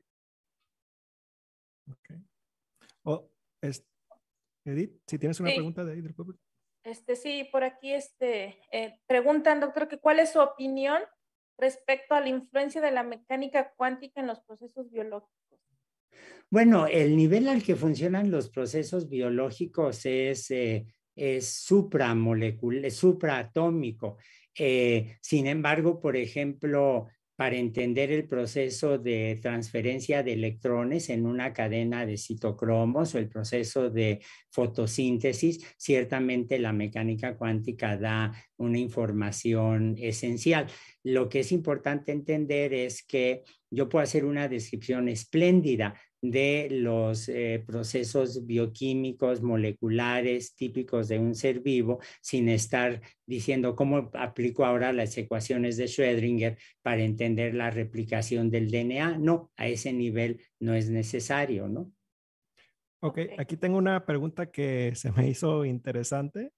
Edith, si tienes una pregunta de ahí del Este, sí, por aquí este, eh, preguntan, doctor, que cuál es su opinión respecto a la influencia de la mecánica cuántica en los procesos biológicos. Bueno, el nivel al que funcionan los procesos biológicos es, eh, es supramolecular, es supraatómico. Eh, sin embargo, por ejemplo, para entender el proceso de transferencia de electrones en una cadena de citocromos o el proceso de fotosíntesis, ciertamente la mecánica cuántica da una información esencial. Lo que es importante entender es que yo puedo hacer una descripción espléndida de los eh, procesos bioquímicos, moleculares típicos de un ser vivo, sin estar diciendo cómo aplico ahora las ecuaciones de Schrödinger para entender la replicación del DNA. No, a ese nivel no es necesario, ¿no? Ok, aquí tengo una pregunta que se me hizo interesante.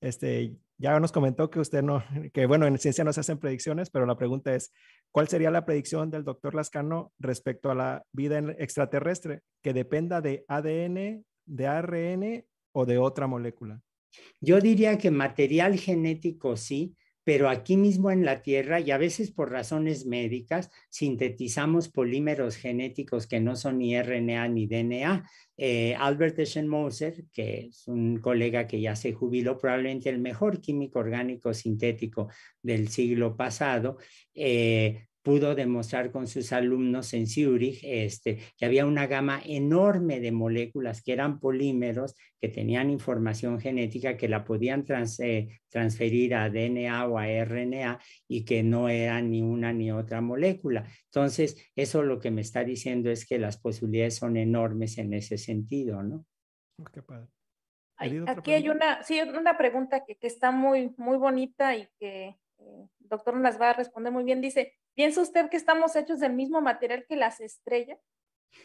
Este, ya nos comentó que usted no, que bueno, en ciencia no se hacen predicciones, pero la pregunta es, ¿cuál sería la predicción del doctor Lascano respecto a la vida extraterrestre que dependa de ADN, de ARN o de otra molécula? Yo diría que material genético sí, pero aquí mismo en la Tierra y a veces por razones médicas sintetizamos polímeros genéticos que no son ni RNA ni DNA. Eh, Albert Eschenmoser, que es un colega que ya se jubiló, probablemente el mejor químico orgánico sintético del siglo pasado, eh, pudo demostrar con sus alumnos en Zurich este, que había una gama enorme de moléculas que eran polímeros, que tenían información genética, que la podían eh, transferir a DNA o a RNA y que no eran ni una ni otra molécula. Entonces, eso lo que me está diciendo es que las posibilidades son enormes en ese sentido, ¿no? Oh, qué padre. Aquí hay una, sí, una pregunta que, que, está muy, muy bonita y que el eh, doctor nos va a responder muy bien. Dice, ¿Piensa usted que estamos hechos del mismo material que las estrellas?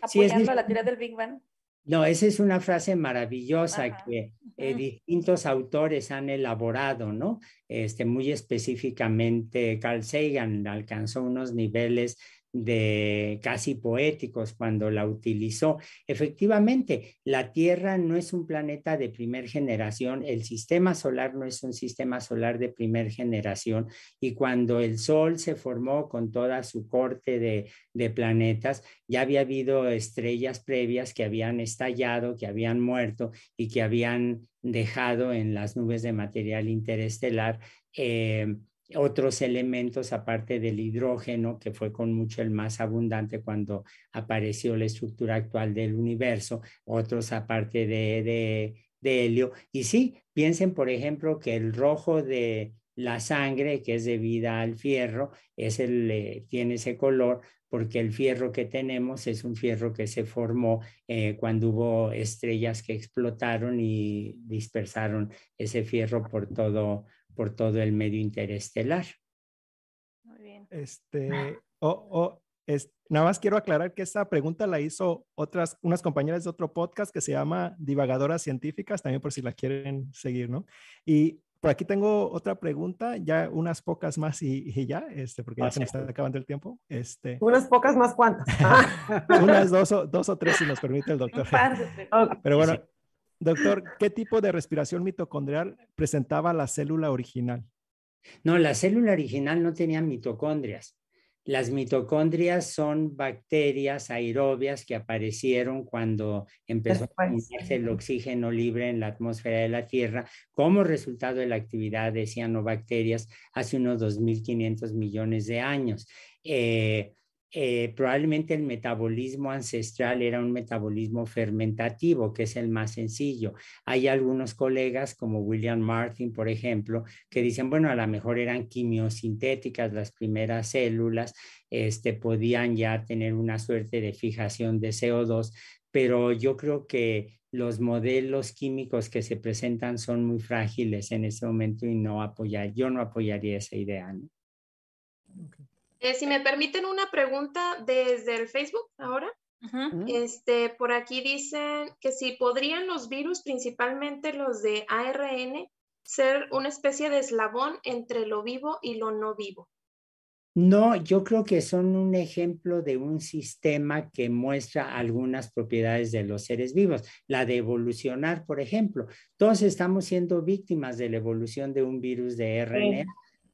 Apoyando la teoría del Big Bang. No, esa es una frase maravillosa que eh, distintos autores han elaborado, ¿no? Este, muy específicamente, Carl Sagan alcanzó unos niveles de casi poéticos cuando la utilizó. Efectivamente, la Tierra no es un planeta de primer generación, el sistema solar no es un sistema solar de primer generación y cuando el Sol se formó con toda su corte de, de planetas, ya había habido estrellas previas que habían estallado, que habían muerto y que habían dejado en las nubes de material interestelar. Eh, otros elementos aparte del hidrógeno, que fue con mucho el más abundante cuando apareció la estructura actual del universo, otros aparte de, de, helio. Y sí, piensen, por ejemplo, que el rojo de la sangre, que es debida al fierro, es el, eh, tiene ese color porque el fierro que tenemos es un fierro que se formó eh, cuando hubo estrellas que explotaron y dispersaron ese fierro por todo, por todo el medio interestelar. Muy bien. Este, o es, nada más quiero aclarar que esa pregunta la hizo otras, unas compañeras de otro podcast que se llama Divagadoras Científicas, también por si la quieren seguir, ¿no? Y por aquí tengo otra pregunta, ya unas pocas más y, ya, este, porque ya se nos está acabando el tiempo. Este, unas pocas más cuántas. unas dos o, dos o tres, si nos permite el doctor. Pero bueno, doctor, ¿qué tipo de respiración mitocondrial presentaba la célula original? No, la célula original no tenía mitocondrias. Las mitocondrias son bacterias aerobias que aparecieron cuando empezó a formarse el oxígeno libre en la atmósfera de la Tierra como resultado de la actividad de cianobacterias hace unos 2.500 millones de años. Eh, eh, probablemente el metabolismo ancestral era un metabolismo fermentativo, que es el más sencillo. Hay algunos colegas, como William Martin, por ejemplo, que dicen, bueno, a lo mejor eran quimiosintéticas las primeras células, este, podían ya tener una suerte de fijación de CO2, pero yo creo que los modelos químicos que se presentan son muy frágiles en ese momento y no apoyar, yo no apoyaría esa idea. Eh, si me permiten una pregunta desde el Facebook ahora. Este, por aquí dicen que si podrían los virus, principalmente los de ARN, ser una especie de eslabón entre lo vivo y lo no vivo. No, yo creo que son un ejemplo de un sistema que muestra algunas propiedades de los seres vivos. La de evolucionar, por ejemplo. Todos estamos siendo víctimas de la evolución de un virus de RNA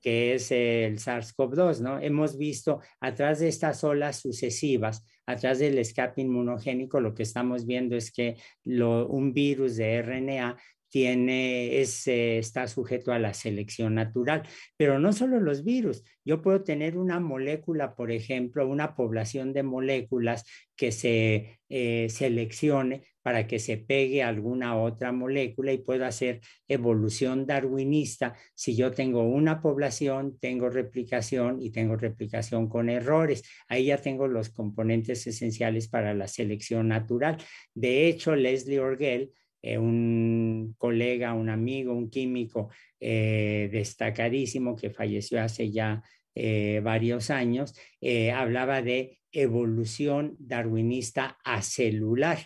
que es el SARS-CoV-2, ¿no? Hemos visto atrás de estas olas sucesivas, atrás del escape inmunogénico, lo que estamos viendo es que un virus de RNA tiene, está sujeto a la selección natural. Pero no solo los virus, yo puedo tener una molécula, por ejemplo, una población de moléculas que se eh, seleccione para que se pegue a alguna otra molécula y puedo hacer evolución darwinista si yo tengo una población, tengo replicación y tengo replicación con errores. Ahí ya tengo los componentes esenciales para la selección natural. De hecho, Leslie Orgel, eh, un colega, un amigo, un químico eh, destacadísimo que falleció hace ya eh, varios años, hablaba de evolución darwinista acelular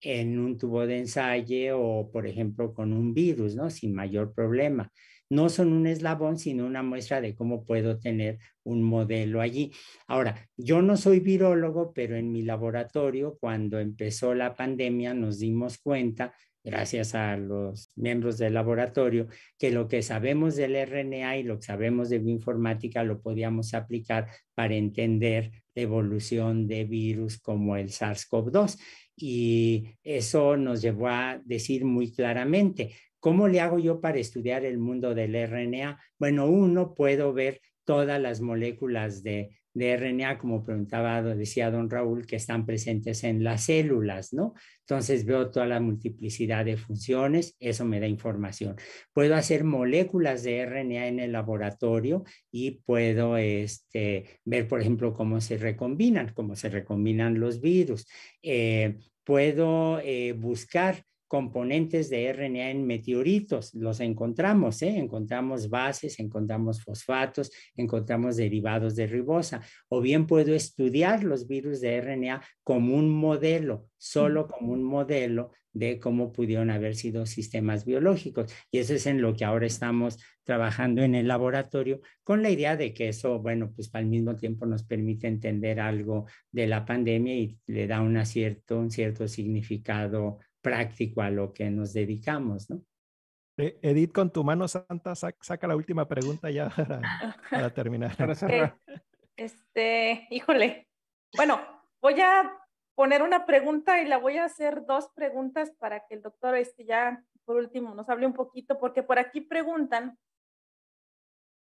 en un tubo de ensayo o, por ejemplo, con un virus, ¿no? Sin mayor problema. No son un eslabón, sino una muestra de cómo puedo tener un modelo allí. Ahora, yo no soy virólogo, pero en mi laboratorio, cuando empezó la pandemia, nos dimos cuenta gracias a los miembros del laboratorio, que lo que sabemos del RNA y lo que sabemos de bioinformática lo podíamos aplicar para entender la evolución de virus como el SARS-CoV-2. Y eso nos llevó a decir muy claramente, ¿cómo le hago yo para estudiar el mundo del RNA? Bueno, uno, puedo ver todas las moléculas de de RNA, como preguntaba, decía don Raúl, que están presentes en las células, ¿no? Entonces veo toda la multiplicidad de funciones, eso me da información. Puedo hacer moléculas de RNA en el laboratorio y puedo este, ver, por ejemplo, cómo se recombinan, cómo se recombinan los virus. Eh, puedo eh, buscar componentes de RNA en meteoritos, los encontramos, ¿eh? encontramos bases, encontramos fosfatos, encontramos derivados de ribosa, o bien puedo estudiar los virus de RNA como un modelo, solo como un modelo de cómo pudieron haber sido sistemas biológicos. Y eso es en lo que ahora estamos trabajando en el laboratorio, con la idea de que eso, bueno, pues al mismo tiempo nos permite entender algo de la pandemia y le da una cierto, un cierto significado práctico a lo que nos dedicamos, ¿no? Eh, Edith, con tu mano santa, saca la última pregunta ya para, terminar. este, híjole. Bueno, voy a poner una pregunta y la voy a hacer dos preguntas para que el doctor este ya por último nos hable un poquito, porque por aquí preguntan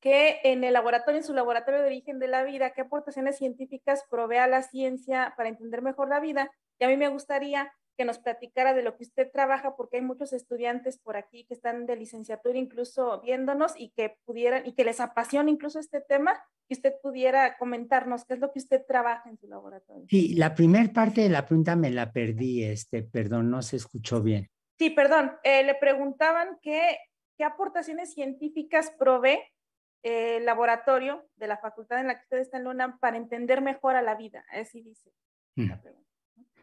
que en el laboratorio, en su laboratorio de origen de la vida, qué aportaciones científicas provee a la ciencia para entender mejor la vida. Y a mí me gustaría que nos platicara de lo que usted trabaja, porque hay muchos estudiantes por aquí que están de licenciatura incluso viéndonos y que pudieran, y que les apasiona incluso este tema, que usted pudiera comentarnos qué es lo que usted trabaja en su laboratorio. Sí, la primera parte de la pregunta me la perdí, este, perdón, no se escuchó bien. Sí, perdón, eh, le preguntaban qué aportaciones científicas provee el laboratorio de la facultad en la que usted está en Luna para entender mejor a la vida. Así dice la pregunta.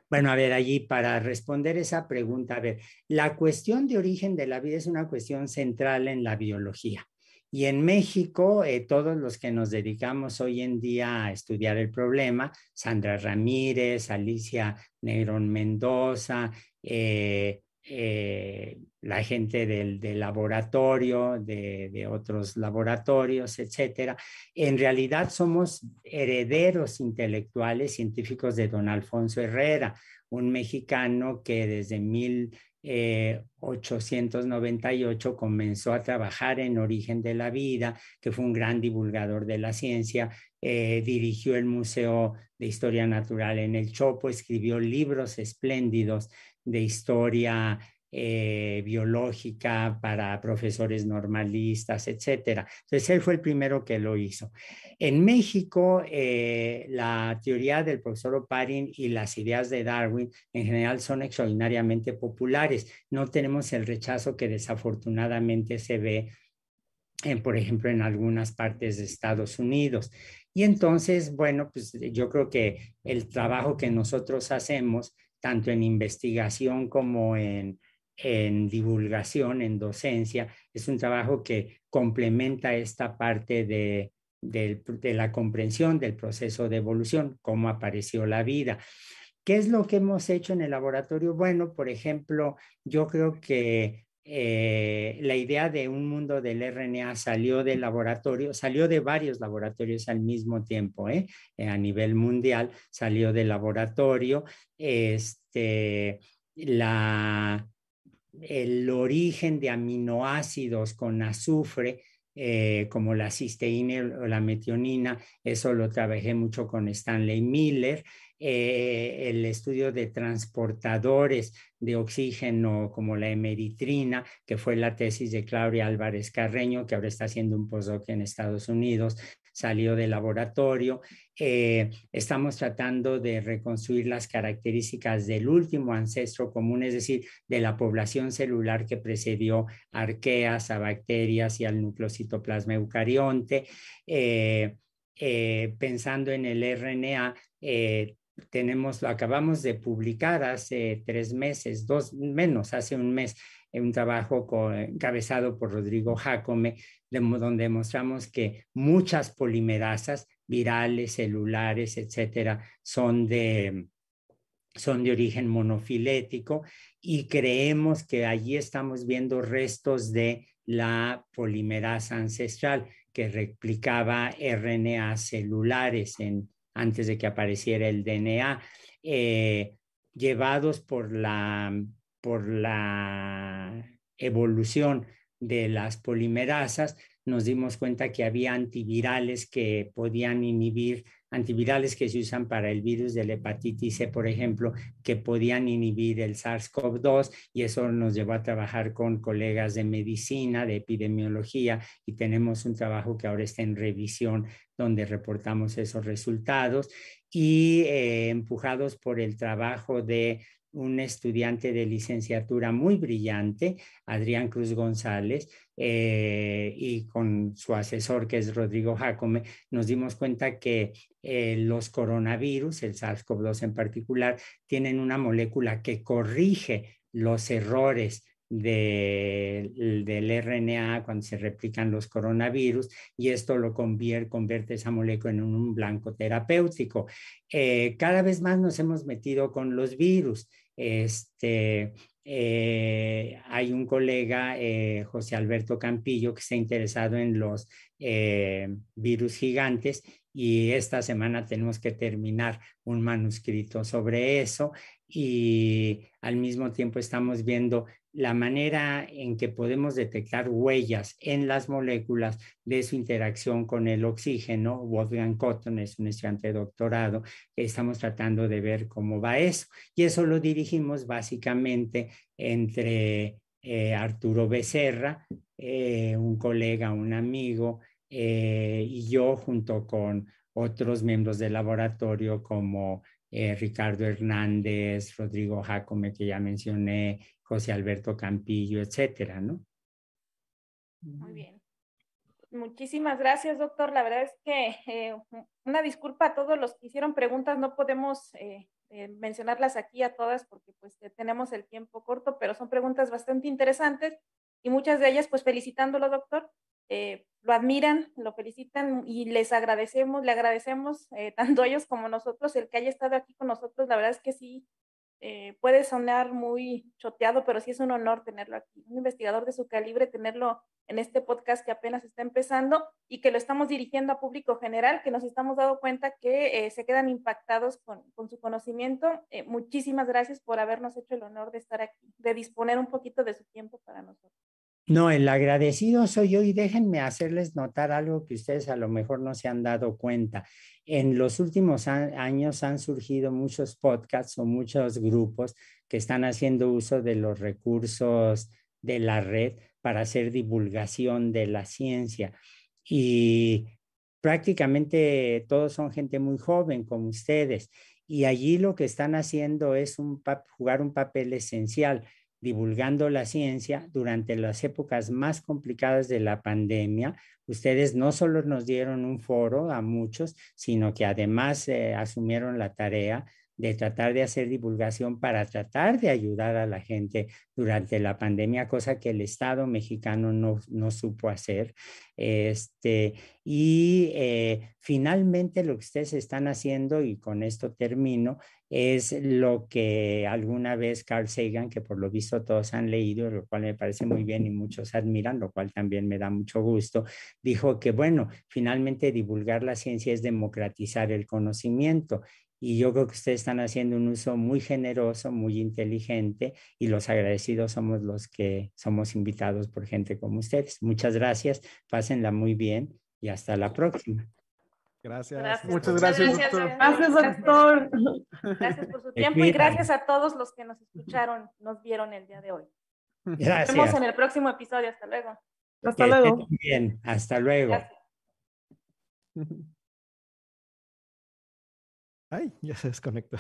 Bueno, a ver, allí para responder esa pregunta, a ver, la cuestión de origen de la vida es una cuestión central en la biología. Y en México, eh, todos los que nos dedicamos hoy en día a estudiar el problema, Sandra Ramírez, Alicia Negrón Mendoza, eh, eh, la gente del, laboratorio, de, otros laboratorios, etcétera. En realidad somos herederos intelectuales científicos de don Alfonso Herrera, un mexicano que desde 1898 comenzó a trabajar en Origen de la Vida, que fue un gran divulgador de la ciencia, eh, dirigió el Museo de Historia Natural en el Chopo, escribió libros espléndidos de historia eh, biológica para profesores normalistas, etcétera. Entonces, él fue el primero que lo hizo. En México, eh, la teoría del profesor Oparin y las ideas de Darwin en general son extraordinariamente populares. No tenemos el rechazo que desafortunadamente se ve, en, por ejemplo, en algunas partes de Estados Unidos. Y entonces, bueno, pues yo creo que el trabajo que nosotros hacemos tanto en investigación como en, divulgación, en docencia. Es un trabajo que complementa esta parte de, de, la comprensión del proceso de evolución, cómo apareció la vida. ¿Qué es lo que hemos hecho en el laboratorio? Bueno, por ejemplo, yo creo que eh, la idea de un mundo del RNA salió del laboratorio, salió de varios laboratorios al mismo tiempo, ¿eh? Eh, a nivel mundial, salió del laboratorio. Este, la, el origen de aminoácidos con azufre como la cisteína o la metionina, eso lo trabajé mucho con Stanley Miller. Eh, el estudio de transportadores de oxígeno como la emeritrina, que fue la tesis de Claudia Álvarez Carreño, que ahora está haciendo un postdoc en Estados Unidos, salió del laboratorio. Eh, estamos tratando de reconstruir las características del último ancestro común, es decir, de la población celular que precedió a arqueas, a bacterias y al nucleocitoplasma eucarionte. Eh, pensando en el RNA, tenemos, lo acabamos de publicar hace tres meses, dos menos, hace un mes, un trabajo encabezado por Rodrigo Jacome, donde demostramos que muchas polimerasas virales, celulares, etcétera, son de, son de origen monofilético y creemos que allí estamos viendo restos de la polimerasa ancestral que replicaba RNA celulares en, antes de que apareciera el DNA, eh, llevados por la, por la evolución de las polimerasas, nos dimos cuenta que había antivirales que podían inhibir, antivirales que se usan para el virus de la hepatitis C, por ejemplo, que podían inhibir el SARS-CoV-2 y eso nos llevó a trabajar con colegas de medicina, de epidemiología y tenemos un trabajo que ahora está en revisión donde reportamos esos resultados. Y eh, empujados por el trabajo de un estudiante de licenciatura muy brillante, Adrián Cruz González, eh, y con su asesor, que es Rodrigo Jacome, nos dimos cuenta que eh, los coronavirus, el SARS-CoV-2 en particular, tienen una molécula que corrige los errores del RNA cuando se replican los coronavirus y esto lo convierte, convierte esa molécula en un blanco terapéutico. Eh, cada vez más nos hemos metido con los virus. Este, eh, hay un colega, eh, José Alberto Campillo, que está interesado en los virus gigantes y esta semana tenemos que terminar un manuscrito sobre eso y al mismo tiempo estamos viendo la manera en que podemos detectar huellas en las moléculas de su interacción con el oxígeno. Wolfgang Cotton es un estudiante de doctorado estamos tratando de ver cómo va eso. Y eso lo dirigimos básicamente entre eh, Arturo Becerra, eh, un colega, un amigo, eh, y yo junto con otros miembros del laboratorio como Ricardo Hernández, Rodrigo Jacome, que ya mencioné, José Alberto Campillo, etcétera, ¿no? Muy bien. Muchísimas gracias, doctor. La verdad es que eh, una disculpa a todos los que hicieron preguntas. No podemos eh, eh, mencionarlas aquí a todas porque pues tenemos el tiempo corto, pero son preguntas bastante interesantes y muchas de ellas pues felicitándolo, doctor. lo admiran, lo felicitan y les agradecemos, le agradecemos tanto a ellos como nosotros el que haya estado aquí con nosotros. La verdad es que sí, eh, puede sonar muy choteado, pero sí es un honor tenerlo aquí. Un investigador de su calibre, tenerlo en este podcast que apenas está empezando y que lo estamos dirigiendo a público general, que nos estamos dando cuenta que eh, se quedan impactados con, su conocimiento. Eh, muchísimas gracias por habernos hecho el honor de estar aquí, de disponer un poquito de su tiempo para nosotros. No, el agradecido soy yo y déjenme hacerles notar algo que ustedes a lo mejor no se han dado cuenta. En los últimos años han surgido muchos podcasts o muchos grupos que están haciendo uso de los recursos de la red para hacer divulgación de la ciencia. Y prácticamente todos son gente muy joven como ustedes. Y allí lo que están haciendo es jugar un papel esencial divulgando la ciencia durante las épocas más complicadas de la pandemia. Ustedes no solo nos dieron un foro a muchos, sino que además eh, asumieron la tarea de tratar de hacer divulgación para tratar de ayudar a la gente durante la pandemia, cosa que el Estado mexicano no, no supo hacer. Este, y eh, finalmente lo que ustedes están haciendo, y con esto termino, es lo que alguna vez Carl Sagan, que por lo visto todos han leído, lo cual me parece muy bien y muchos admiran, lo cual también me da mucho gusto, dijo que, bueno, finalmente divulgar la ciencia es democratizar el conocimiento y yo creo que ustedes están haciendo un uso muy generoso, muy inteligente y los agradecidos somos los que somos invitados por gente como ustedes. Muchas gracias, pásenla muy bien y hasta la próxima. Gracias. Muchas gracias, doctor. Gracias, doctor. Gracias por su tiempo y gracias a todos los que nos escucharon, nos vieron el día de hoy. Gracias. Nos vemos en el próximo episodio. Hasta luego. Hasta luego. Bien, hasta luego. Ay, ya se desconectó.